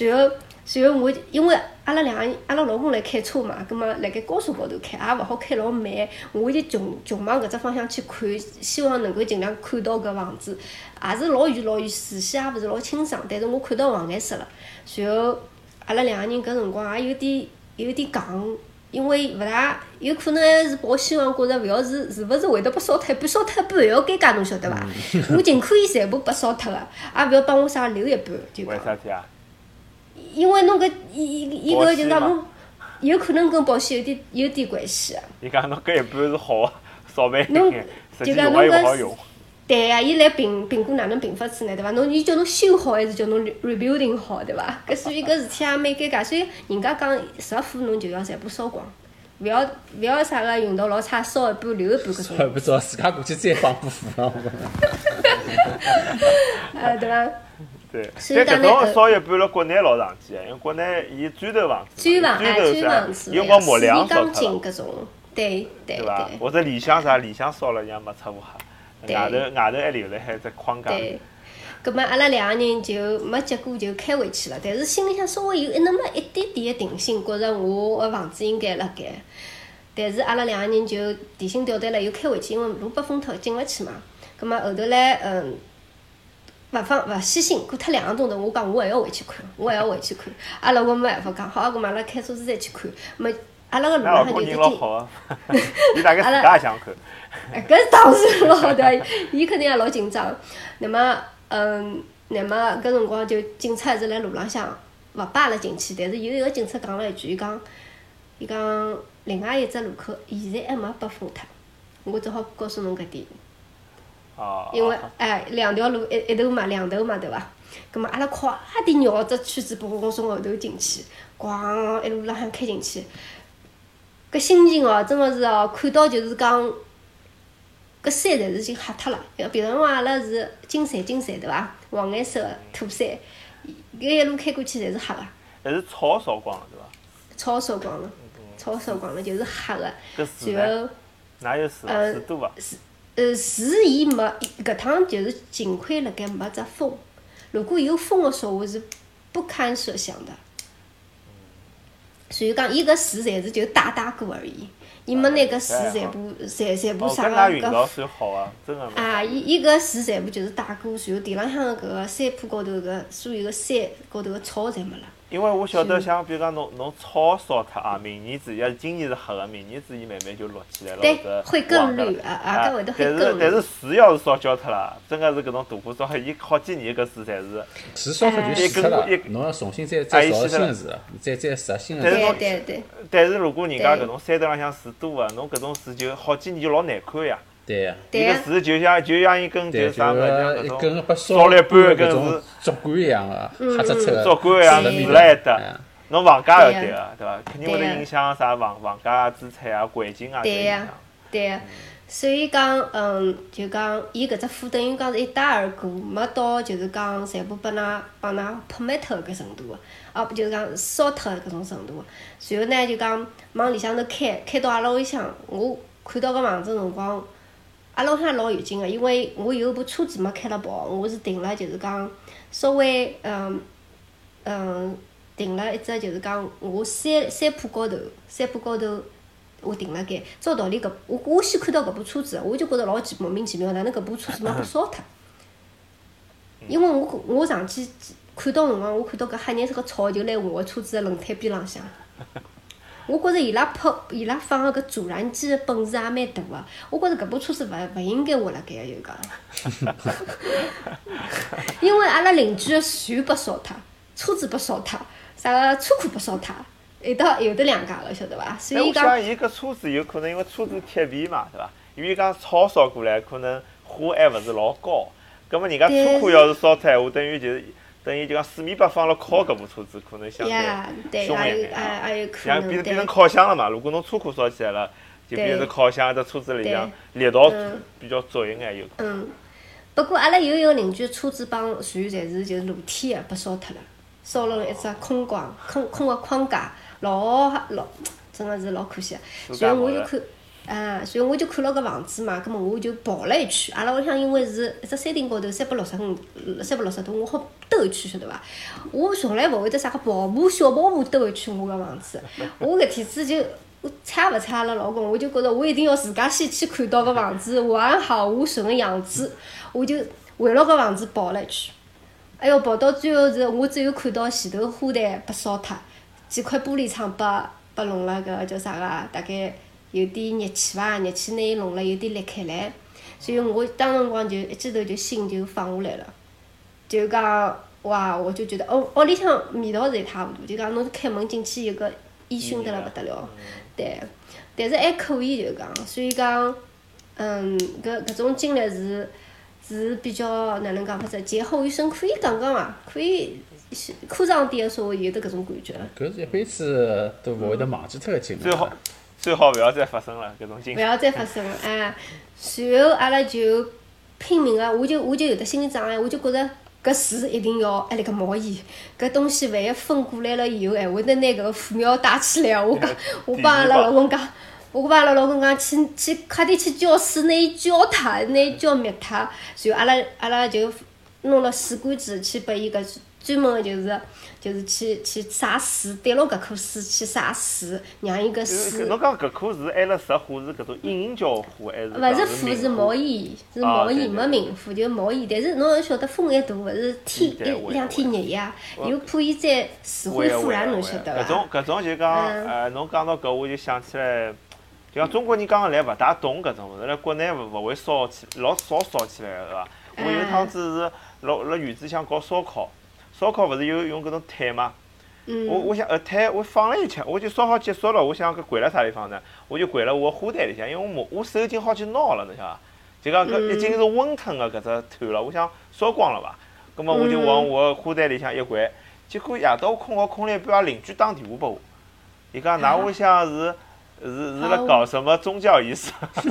然后，随后我因为阿拉两个，阿拉老公来开车嘛，葛末辣盖高速高头开，也勿好开老慢，我就穷穷往搿只方向去看，希望能够尽量看到搿房子，也是老远老远，视线也勿是老清爽，但是我看到黄颜色了。随后，阿拉两个人搿辰光也有点有点戆，因为勿大有可能还是抱希望，觉着勿要是是勿是会得被烧脱一半，烧脱一半还要尴尬，侬晓得伐？我尽可以全部被烧脱个，也勿要帮我啥留一半，就为啥体啊？因为侬搿一一个就是讲侬有可能跟保险有点有点关系。伊讲侬搿一半是好个，少买侬就讲侬搿对呀，伊来评评估哪能评法子呢？对伐？侬伊叫侬修好还是叫侬 rebuilding 好？对伐？搿所以搿事体也蛮尴尬。所以人家讲十副侬就要全部烧光，勿要勿要啥个用到老差，烧一半留一半搿种。烧一半烧，自家过去再放不服了。呃，对伐？对，但搿种烧一半辣国内老常见，因为国内伊砖头房子，砖房子，用光木梁烧脱了，对对对伐？或者里向啥里向烧了，像没擦黑，外头外头还留了海只框架。对，葛末阿拉两个人就没结果就开回去了，但是心里向稍微有那么一点点的定心，觉着我个房子应该辣盖。但是阿拉两个人就提心吊胆了，又开回去，因为路被封脱，进勿去嘛。葛末后头来，嗯。勿放勿细心，过脱两个钟头，我讲我还要回去看，我还要回去看。阿拉我没办法讲，好，搿么阿拉开车子再去看。没，阿拉个路浪向就已经。老好啊！伊大概自家也想看。搿是当然咯，对伐？伊肯定也老紧张。那么，嗯，那么搿辰光就警察是辣路浪向勿摆阿拉进去，但是有一个警察讲了一句，伊讲，伊讲另外一只路口现在还没拨封脱，我只好告诉侬搿点。因为哎，两条路一一头嘛，两头嘛，对伐？葛末阿拉快点绕只圈子，把我从后头进去，咣一路浪向开进去。搿心情哦，真个是哦，看到就是讲，搿山侪是已经黑脱了。平常话阿拉是金山金山对伐？黄颜色个土山，搿一路开过去侪是黑个。还是草烧光了对伐？草烧光了，草烧光了就是黑个。搿树呢？哪有树？树多伐？呃，树伊没，搿趟就是幸亏辣盖没只风。如果有风个说话是不堪设想的。所以讲，伊搿树侪是就打打过而已，伊没拿搿树全部、全全部啥个搿。啊，伊伊搿树全部就是打过，然后地浪向搿个山坡高头搿所有个山高头个草侪没了。因为我晓得，像比如讲，侬侬草烧脱啊，明年子要是今年是黑个，明年子伊慢慢就绿起来了，对，会更绿啊啊！会得会更绿。但是但是树要是烧焦脱了，真个是搿种大火烧，伊好几年搿树侪是。树烧脱就死了，侬要重新再再造新个树，再再植新个。对对对。但是如果人家搿种山头浪向树多个，侬搿种树就好几年就老难看呀。对呀，一个树就像就像一根就啥个像搿种烧了一半一根是竹竿一样个，黑漆漆个，竹竿一样死了一搭。侬房价要跌个，对伐？肯定会得影响啥房房价啊、资产啊、环境啊对呀，对呀。所以讲，嗯，就讲伊搿只货等于讲是一带而过，没到就是讲全部拨㑚帮㑚扑灭脱搿程度个，哦，就是讲烧脱搿种程度个。随后呢，就讲往里向头开，开到阿拉屋里向，我看到搿房子辰光，阿拉屋里向老有劲个，因为我有部车子没开了跑，我是停了就是讲稍微嗯嗯停了一只就是讲我山山坡高头，山坡高头。我停辣盖，照道理搿我我先看到搿部车子，我就觉着老奇莫名其妙，哪能搿部车子没被烧脱？因为我我上去看到辰光，我看到搿黑颜色个草就辣我个车子个轮胎边浪向。我觉着伊拉泼伊拉放个搿助燃剂个本事也蛮大个，我觉着搿部车子勿勿应该活辣盖个就讲。因为阿拉邻居个船被烧脱，车子被烧脱，啥个车库被烧脱。有的有的两家个晓得伐？所以讲，伊搿车子有可能因为车子铁皮嘛，对伐？因为讲草烧过来，可能火还勿是老高。葛末人家车库要是烧脱闲话，等于就是等于就讲四面八方辣烤搿部车子，可能相对凶一点啊。像变变成烤箱了嘛？如果侬车库烧起来了，就变成烤箱，只车子里向力道比较足一眼有。嗯。不过阿拉有一个邻居车子帮船侪是就是露天个，被烧脱了，烧了一只空光空空个框架。老老，真个是老可惜所以我就看，啊，所以我就看了搿房子嘛，葛末我就跑了一圈。阿拉屋里向因为是一只山顶高头，三百六十五，三百六十度，我好兜一圈，晓得伐？我从来勿会得啥个跑步、小跑步兜一圈我个房子。我搿天子就，我睬也勿睬阿拉老公，我就觉着我一定要自家先去看到搿房子完好无损个样子，我就围牢搿房子跑了一圈。哎哟，跑到最后是，我只有看到前头花坛被烧脱。几块玻璃窗被被弄了个叫啥个？大概有点热气伐？热气拿伊弄了有点裂开来，所以我当辰光就一记头就心就放下来了，就讲哇，我就觉得哦，屋里向味道是一塌糊涂，就讲侬开门进去有个烟熏得了勿得了，对，但是还可以就讲，所以讲，嗯，搿搿种经历是是比较哪能讲法子？劫后余生可以讲讲伐？可以。夸张点说，有的搿种感觉。搿是一辈子都勿会得忘记脱个经历。最好最好勿要再发生了，搿种经历。勿要再发生了，哎。随后阿拉就拼命个，我就我就有得心理障碍，我就觉着搿树一定要挨辣盖冒烟。搿东西万一风过来了以后，还会得拿搿个火苗带起来。我讲，我帮阿拉老公讲，我帮阿拉老公讲，去去快点去浇水，拿伊浇脱，拿伊浇灭脱。随后阿拉阿拉就弄了水管子去拨伊搿。专门个就是，就是去去洒水，对牢搿棵树去洒水，让伊搿水。侬讲搿棵树还辣着火是搿种引浇火还是？勿是火是冒烟，是冒烟没明火就冒烟，但是侬要晓得风一大，勿是天一两天热呀，又怕伊再死灰复燃，侬晓得伐？搿种搿种就讲，呃，侬讲到搿我就想起来，就像中国人刚刚来勿大懂搿种物事，辣国内勿勿会烧起，老少烧起来个是伐？我有一趟子是辣辣院子里向搞烧烤。烧烤勿是有用搿种炭嘛？我我想呃炭我放了一切，我就烧好结束了。我想搿掼辣啥地方呢？我就掼辣我花坛里向，因为我摸我手已经好去拿了，侬晓得伐？就讲搿已经是温吞个搿只炭了。我想烧光了伐？葛末我就往我花坛里向一掼，结果夜到我困觉困了一半，邻居打电话拨我，伊讲㑚屋里向是是是辣搞什么宗教仪式？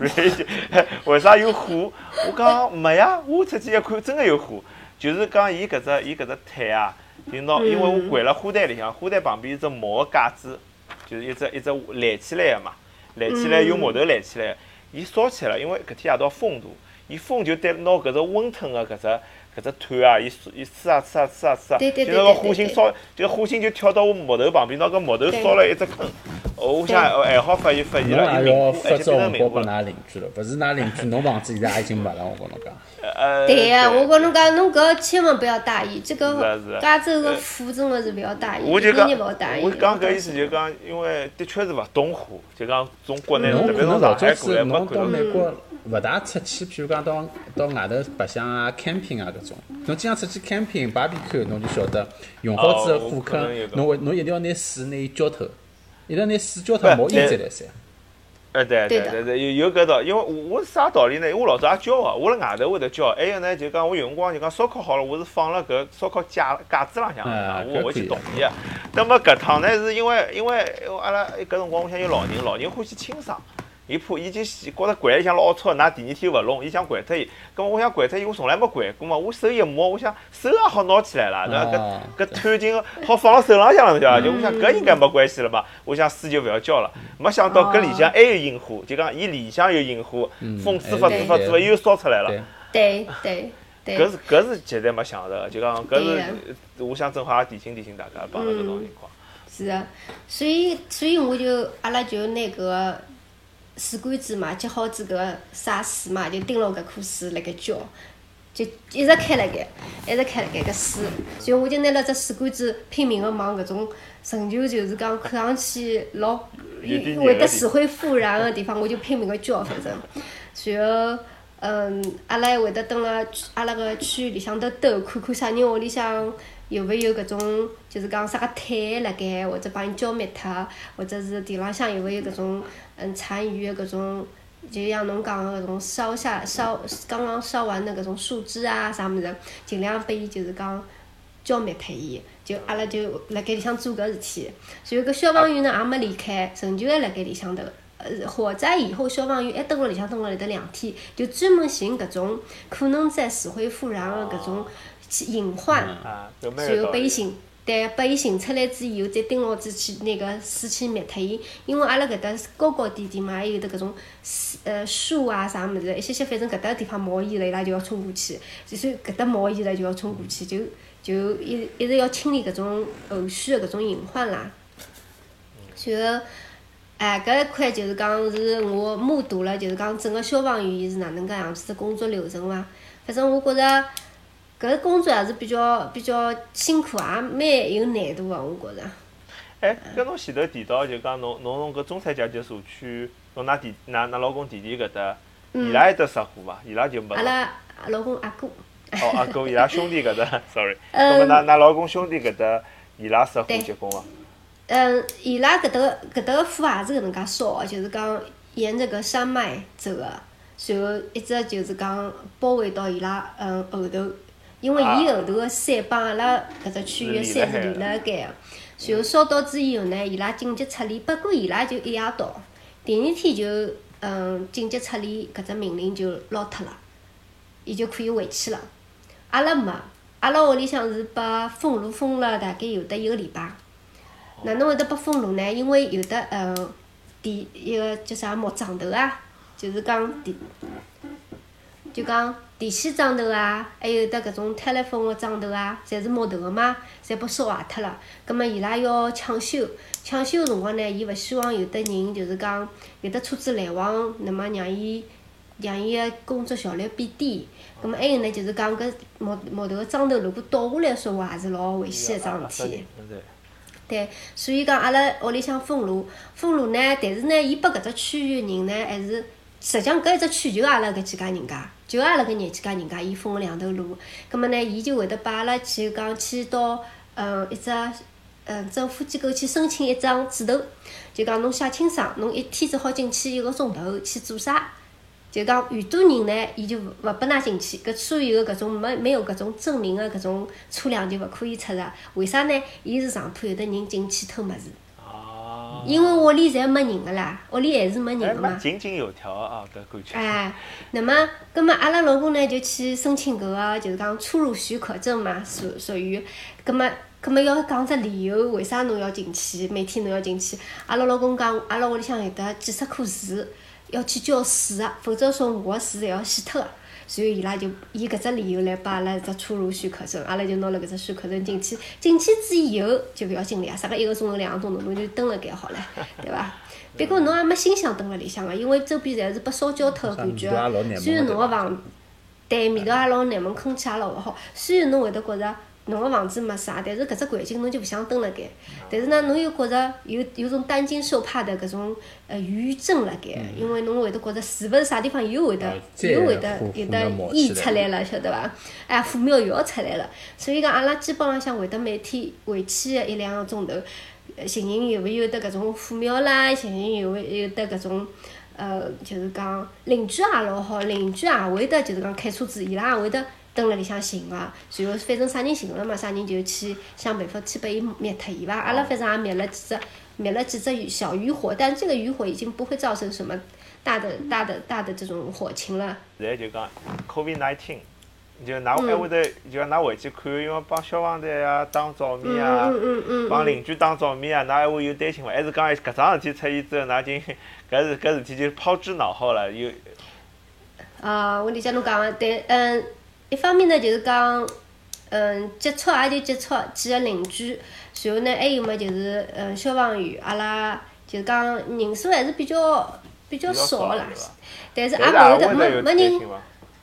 为啥有火？我讲没呀，我出去一看，真个有火。就是讲，伊搿只伊搿只腿啊，就拿，因为我掼辣花坛里向，花坛旁边一只木个架子，就是一只一只垒起来个嘛，垒起来用木头垒起来，伊烧起来了，因为搿天夜到风大，伊风就对拿搿只温吞个搿只搿只炭啊，伊伊吹啊吹啊吹啊吹啊，就那个火星烧，这个火星就跳到我木头旁边，拿个木头烧了一只坑。我想还好发现发现了，也要发照红包拨㑚邻居了，勿是㑚邻居侬房子现在也已经没了，我跟侬讲。呃，对呀，我跟侬讲，侬搿千万不要大意，这个加州个火真的是勿要大意，我就讲，我讲搿意思就讲，因为的确是勿懂火，就讲从国内特别从上海过来没看到。勿大出去，譬如讲到到外头白相啊、camping 啊搿种，侬经常出去 camping、barbecue，侬就晓得用好之后火坑，侬会侬一定要拿水拿伊浇透。一定要拿水浇透，冒烟再来噻。哎，对对对对，有有搿道，因为我我是啥道理呢？我老早也浇个，我辣外头会得浇。还有呢，就讲我有辰光就讲烧烤好了，我是放辣搿烧烤架架子浪向，我勿会去动伊个。那么搿趟呢，是因为因为阿拉搿辰光我想有老人，老人欢喜清爽。伊怕已经觉着掼里向老吵，㑚第二天勿弄，伊想掼脱伊。搿么我想掼脱伊，我从来没掼过嘛。我手一摸，我想手也好拿起来了，对伐？搿搿探镜好放辣手浪向了，对伐？就我想搿应该没关系了吧？我想水就勿要浇了。没想到搿里向还有引火，就讲伊里向有引火，风吹发吹发吹发又烧出来了。对对对。搿是搿是绝对没想到，就讲搿是我想正好也提醒提醒大家，碰到搿种情况。是啊，所以所以我就阿拉就拿搿。水管子嘛，接好子搿个洒水嘛，就盯牢搿棵树辣盖浇，就一直开辣盖，一直开辣盖搿水。所以我就拿了只水管子，拼命个往搿种寻求就是讲看上去老会得死灰复燃个地方，我就拼命个浇，反正。然后，嗯，阿拉还会得蹲辣阿拉个区域里向头兜，看看啥人屋里向。有勿有搿种，就是讲啥个碳辣盖，或者帮伊浇灭脱，或者是地浪向有勿有搿种嗯残余的搿种，就像侬讲个搿种烧下烧刚刚烧完的搿种树枝啊啥物事，尽量拨伊就是讲浇灭脱伊。就阿拉就辣盖里向做搿事体。然后搿消防员呢也没离开，仍旧还辣盖里向头。呃，火灾以后消防员还蹲辣里向蹲辣里头两天，就专门寻搿种可能在死灰复燃的搿种。隐患，然后被伊寻，对，被伊寻出来之后，再盯牢子去那个水去灭脱伊。因为阿拉搿搭高高低低嘛，还有得搿种树呃树啊啥物事，一些些反正搿搭地方冒烟了，伊拉就要冲过去；就算搿搭冒烟了，就要冲过去，就就一一直要清理搿种后续的搿种隐患啦。然后，哎，搿一块就是讲是我目睹了，就是讲整个消防员是哪能介样子的工作流程伐？反正我觉着。搿工作还是比较比较辛苦，也蛮有难度个，我觉着。哎，搿侬前头提到就讲侬侬侬搿中产阶级社区，侬㑚弟㑚㑚老公弟弟搿搭，伊拉还得食火伐？伊拉就没。阿拉老公阿哥。哦，阿哥，伊拉兄弟搿搭，sorry。嗯。么㑚㑚老公兄弟搿搭，伊拉食火结棍伐？嗯，伊拉搿搭搿搭个火也是搿能介烧个，就是讲沿着搿山脉走个，然后一直就是讲包围到伊拉嗯后头。因为伊后头个山帮阿拉搿只区域个山是连辣盖个，然后烧到之以后呢，伊拉紧急撤离，不过伊拉就一夜到，第二天就嗯紧急撤离搿只命令就捞脱了，伊就可以回去了。阿拉没，阿拉屋里向是把封路封了大概有得一个礼拜。哪能会得拨封路呢？因为有的嗯电一个叫啥木桩头啊，就是讲电，就讲。电线桩头啊，还有得搿种 telephone 个桩头啊，侪是木头个嘛，侪拨烧坏脱了。葛末伊拉要抢修，抢修个辰光呢，伊勿希望有得人就是讲有得车子来往，那么让伊让伊个工作效率变低。葛末还有呢，就是讲搿木木头个桩头如果倒下来说话，也是老危险个桩事体。对，所以讲阿拉屋里向封路，封路呢，但是呢，伊拨搿只区域人呢，还是实际上搿一只区就阿拉搿几家人家。就阿拉搿廿几家人家，伊封了两头路，葛末呢，伊就会得把阿拉去讲去到，嗯，一只，嗯，政府机构去申请一张纸头，就讲侬写清爽，侬一天只好进去一个钟头去做啥？就讲越多人呢，伊就勿拨㑚进去，搿所有个搿种没没有搿种证明个搿种车辆就勿可以出入。为啥呢？伊是上铺有的人进去偷物事。因为屋里侪没人个啦，屋里还是没人个嘛。井井有条啊，搿感觉。哎，那么，葛末阿拉老公呢就去申请搿个，就是讲出入许可证嘛，属属于。葛末，葛末要讲只理由，为啥侬要进去？每天侬要进去？阿拉老公讲，阿拉屋里向有得几十棵树，要去浇水个，否则说我个树侪要死脱个。所以伊拉就以搿只理由来拨阿拉只出入许可证，阿拉就拿了搿只许可证进去。进去之以后就勿要紧了呀，啥个一个钟头、两个钟头，侬就蹲辣盖好了，对伐？别过侬也没心想蹲辣里向个，因为周边侪是被烧焦脱个感觉。虽然侬个房，对味道也老难闻，空气也老勿好。虽然侬会得觉着。侬个房子没啥，但是搿只环境侬就勿想蹲辣盖。但是呢，侬又觉着有有种担惊受怕的搿种呃余震辣盖，因为侬会得觉着是勿是啥地方又会得又会得有得烟出来了，晓得伐？哎，火苗又要出来了。所以讲，阿拉基本浪向会得每天回去个一两个钟头，寻寻有勿有得搿种火苗啦，寻寻有勿有得搿种呃，就是讲邻居也老好，邻居也会得就是讲开车子，伊拉也会得。蹲辣里向寻个，然后反正啥人寻了嘛，啥人就去想办法去拨伊灭脱伊伐。阿拉反正也灭了几只，灭了几只小渔火，但这个渔火已经不会造成什么大的大的大的这种火情了。现在就讲 COVID nineteen，就㑚还会得，就㑚回去看，因为帮消防队啊打照面啊，帮邻居打照面啊，㑚还会有担心伐？还是讲搿桩事体出现之后，㑚就搿事搿事体就抛之脑后了？有。啊，我理解侬讲个对，嗯，一方面呢就是讲，嗯，接触也就接触几个邻居，然后呢还有么就是嗯消防员，阿拉就是讲人数还是比较比较少啦，但是也勿会得没没人，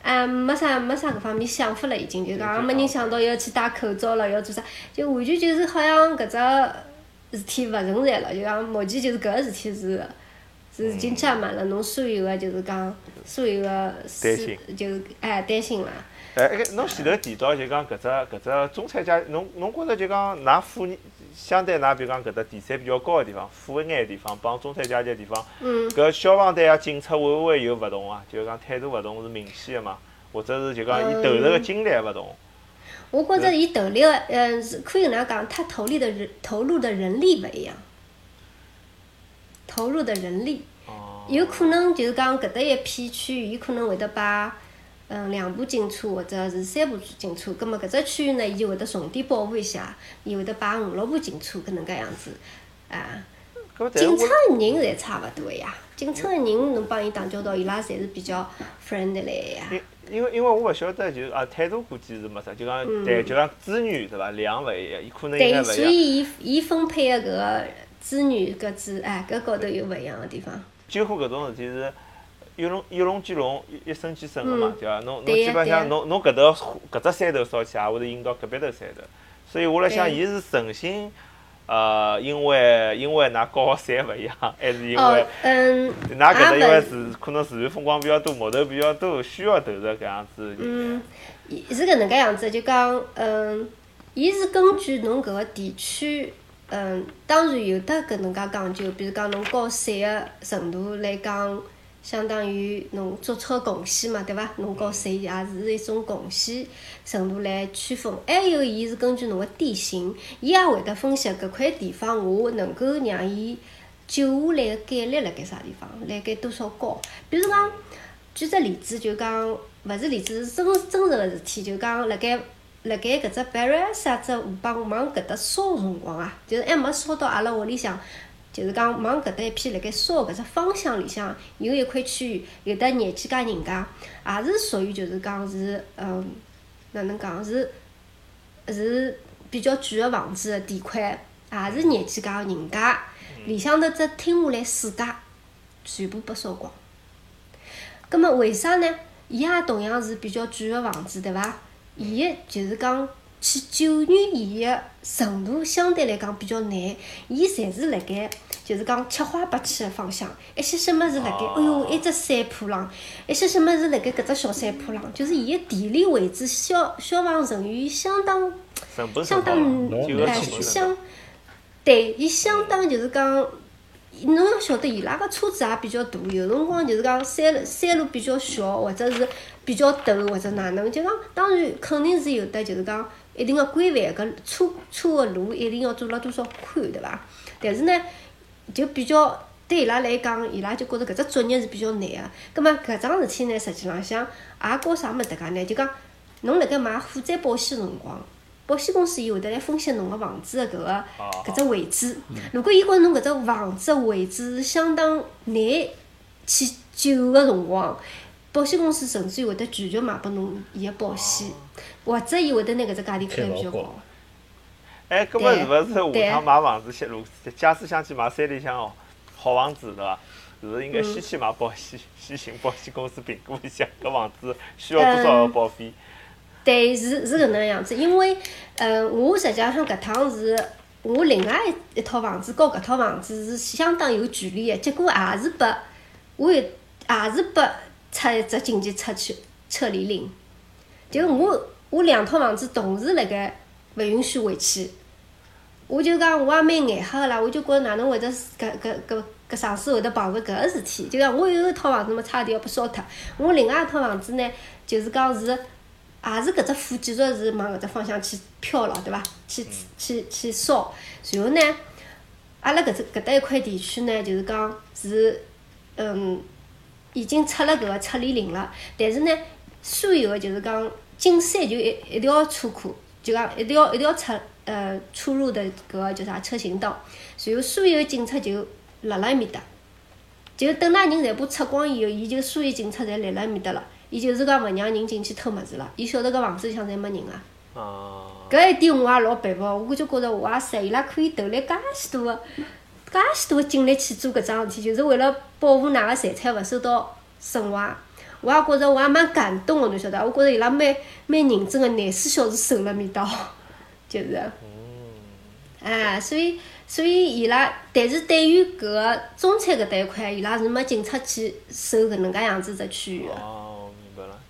啊没啥没啥搿方面想法了已经，就讲没人想到要去戴口罩了，要做啥，就完全就是好像搿只事体勿存在了，就讲目前就是搿个事体是。是已经占满了侬所有个就是讲所有个是就是哎担心了。哎，侬前头提到就讲搿只搿只中产阶侬侬觉着就讲㑚富人相对㑚比如讲搿搭地产比较高个地方，富一眼个地方帮中产阶级地方，搿消防队啊、警察会勿会有勿同啊？就讲态度勿同是明显个嘛？或者是就讲伊投入个精力勿同？我觉着伊投入个嗯是可以搿能讲，他投入的人投入的人力勿一样。投入的人力，有可能就是讲搿搭一片区域，伊可能会得摆嗯两部警车或者是三部警车，葛末搿只区域呢，伊就会得重点保护一下，伊会得摆五六部警车搿能介样子，啊。警察个人侪差勿多呀，警察个人侬帮伊打交道，伊拉侪是比较 friendly 呀。因因为因为我勿晓得，就啊态度估计是没啥，就讲但就讲资源对伐，量勿一样，伊可能应该勿一样。对，所以伊伊分配个搿个。资源搿资哎，搿高头有勿一样个地方。几乎搿种事体是一龙一龙接龙，一一生接生个嘛，对伐？侬侬基本上侬侬搿头搿只山头烧起，也会得引到隔壁头山头。所以我辣想，伊是诚心呃，因为因为㑚高山勿一样，还是因为嗯，㑚搿搭因为自可能自然风光比较多，木头比较多，需要投入搿样子。嗯，是搿能介样子，就讲嗯，伊是根据侬搿个地区。嗯，当然有得搿能介讲究，比如讲侬高山个程度来讲，相当于侬做出个贡献嘛，对伐？侬和谁也是一种贡献程度来区分。还有，伊是根据侬个地形，伊也会得分析搿块地方我能够让伊救下来个概率辣盖啥地方，辣盖多少高。比如讲，举只例子，就讲勿是例子，是真真实个事体，就讲辣盖。辣盖搿只 Barresa 只河浜往搿搭烧个辰光啊，就是还没烧到阿拉屋里向，就是讲往搿搭一片辣盖烧搿只方向里向，有一块区域，有得廿几家人家，也是属于就是讲是，嗯，哪能讲是，是比较贵个房子个地块，也是廿几家人家，里向头只听下来四家，全部被烧光。葛末为啥呢？伊也同样是比较贵个房子，对伐？伊个就是讲去救援伊个程度相对来讲比较难，伊侪是辣盖就是讲七花八气个方向，一些些物事辣盖，哎哟，一只山坡浪，一些些物事辣盖？搿只小山坡浪，就是伊个地理位置消消防人员相当相当哎相对，伊相当就是讲。侬要晓得，伊拉个车子也比较大，有辰光就是讲山路山路比较小，或者是比较陡，或者哪能，就讲当然肯定是有的，就是讲一定个规范，搿车车个路一定要做了多少宽，对伐？但是呢，就比较对伊拉来讲，伊拉就觉着搿只作业是比较难个。葛末搿桩事体呢，实际浪向也告啥物事搭界呢？就讲侬辣盖买火灾保险辰光。保险公司伊会得来分析侬个房子个搿个搿只位置。如果伊觉着侬搿只房子个位置是相当难去救个辰光，保险公司甚至于会得拒绝买拨侬伊个保险，或者伊会得拿搿只价钿开得比较高。哎，搿么是勿是下趟买房子，先如假使想去买山里向哦好房子对伐？是勿是应该先去买保险，先寻保险公司评估一下搿房子需要多少个保费？对，是是搿能样子，因为，嗯，我实际上搿趟是我另外一一套房子，和搿套房子是相当有距离的，结果也是拨我也是拨出一只紧急撤去撤离令，就我我两套房子同时辣盖勿允许回去，我就讲我也蛮眼黑个啦，我就觉着哪能会得搿搿搿搿上司会得碰着搿个事体，就讲我有一套房子嘛，差点要被烧脱，我另外一套房子呢，就是讲是。也是搿只火继续是往搿只方向去飘了，对伐？去去去烧，然后呢，阿拉搿只搿搭一块地区呢，就是讲是，嗯，已经出了搿个撤离令了，但是呢，所有个就是讲进山就一一条车库，就讲一条一条出呃出入的搿个叫啥车行道，然后所有警察就辣辣埃面搭，就等㑚人全部出光以后，伊就所有警察侪立辣埃面搭了，伊就是讲勿让人进去偷物事了，伊晓得搿房子里向侪没人啊。哦。搿一点我也老佩服，我就觉着哇塞，伊拉可以投来介许多个。介许多精力去做搿桩事体，就是为了保护㑚个财产勿受到损坏。我也觉着我也蛮感动个，侬晓得？我觉着伊拉蛮蛮认真个，廿四小时守辣面搭，就是。哎，所以所以伊拉，但是对于搿个中餐搿搭一块，伊拉是没警察去守搿能介样子只区域个。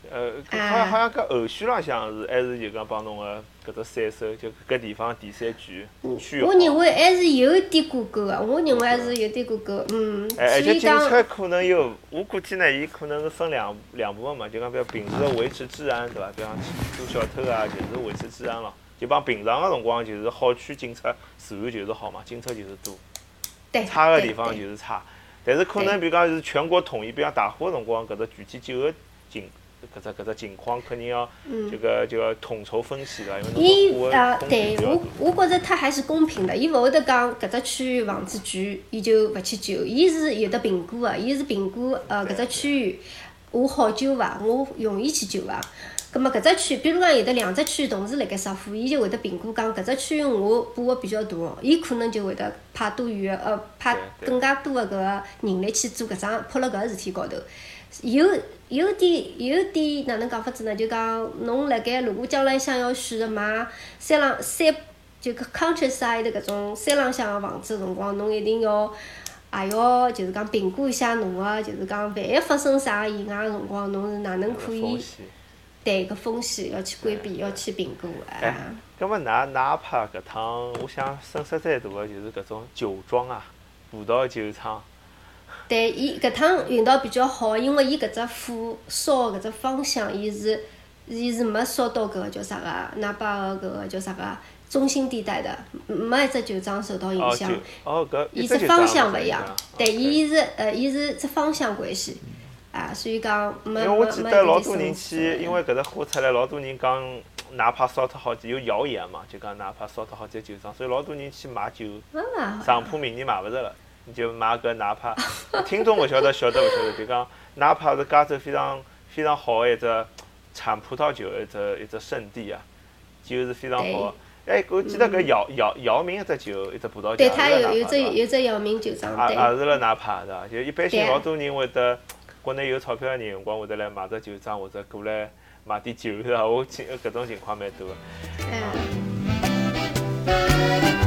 呃，好像好像搿后续浪向是还是就讲帮侬个搿只三手，就搿地方第三区区我认为还是有点过够个，我认为还是有点过够，嗯。而且警察可能有，我估计呢，伊可能是分两两部分嘛，就讲比如平时维持治安，对伐？比方做小偷啊，就是维持治安咯。就帮平常个辰光，就是好区警察自然就是好嘛，警察就是多。对。差个地方就是差，但是可能比如讲是全国统一，比方大火个辰光，搿只具体几个警。搿只搿只情况肯定要这个就要统筹分析了，因为伊呃，对我我觉着他还是公平的，伊勿会得讲搿只区域房子贵，伊就勿去救，伊是有得评估个，伊是评估呃搿只区域我好救伐，我容易去救伐。葛末搿只区，比如讲有得两只区域同时辣盖杀火，伊就会得评估讲搿只区域我把握比较大，伊可能就会得派多余个呃派更加多个搿个人力去做搿桩扑辣搿个事体高头。有有点有点哪能讲法子呢？就讲侬辣盖如果将来想要选择买山浪山，就 countryside 搿种山浪向个房子个辰光，侬一定要也要就是讲评估一下侬个，就是讲万一发生啥意外个辰光，侬是哪能可以对搿风险要去规避，要去评估哎。搿么哪哪怕搿趟，我想损失再大个就是搿种酒庄啊，葡萄酒厂。对，伊搿趟运道比较好，因为伊搿只火烧搿只方向，伊是伊是没烧到搿个叫啥个，哪怕个搿个叫啥个中心地带的，没一只酒庄受到影响。哦，搿伊只方向勿一样。对，伊是呃，伊是只方向关系，啊，所以讲没因为我记得老多人去，因为搿只火出来，老多人讲，哪怕烧脱好几，有谣言嘛，就讲哪怕烧脱好几酒庄，所以老多人去买酒，上铺明年买勿着了。就买个哪怕 听众勿晓得晓得勿晓得，就讲哪怕是加州非常非常好的一只产葡萄酒一只一只圣地啊，酒是非常好。哎，我记得搿姚姚姚明一只酒一只葡萄酒，对，他有有只有只姚明酒庄，对。也是辣哪怕是伐？就一般性老多人会得国内有钞票个人，辰光会得来买只酒庄或者过来买点酒是伐？我情搿种情况蛮多。嗯。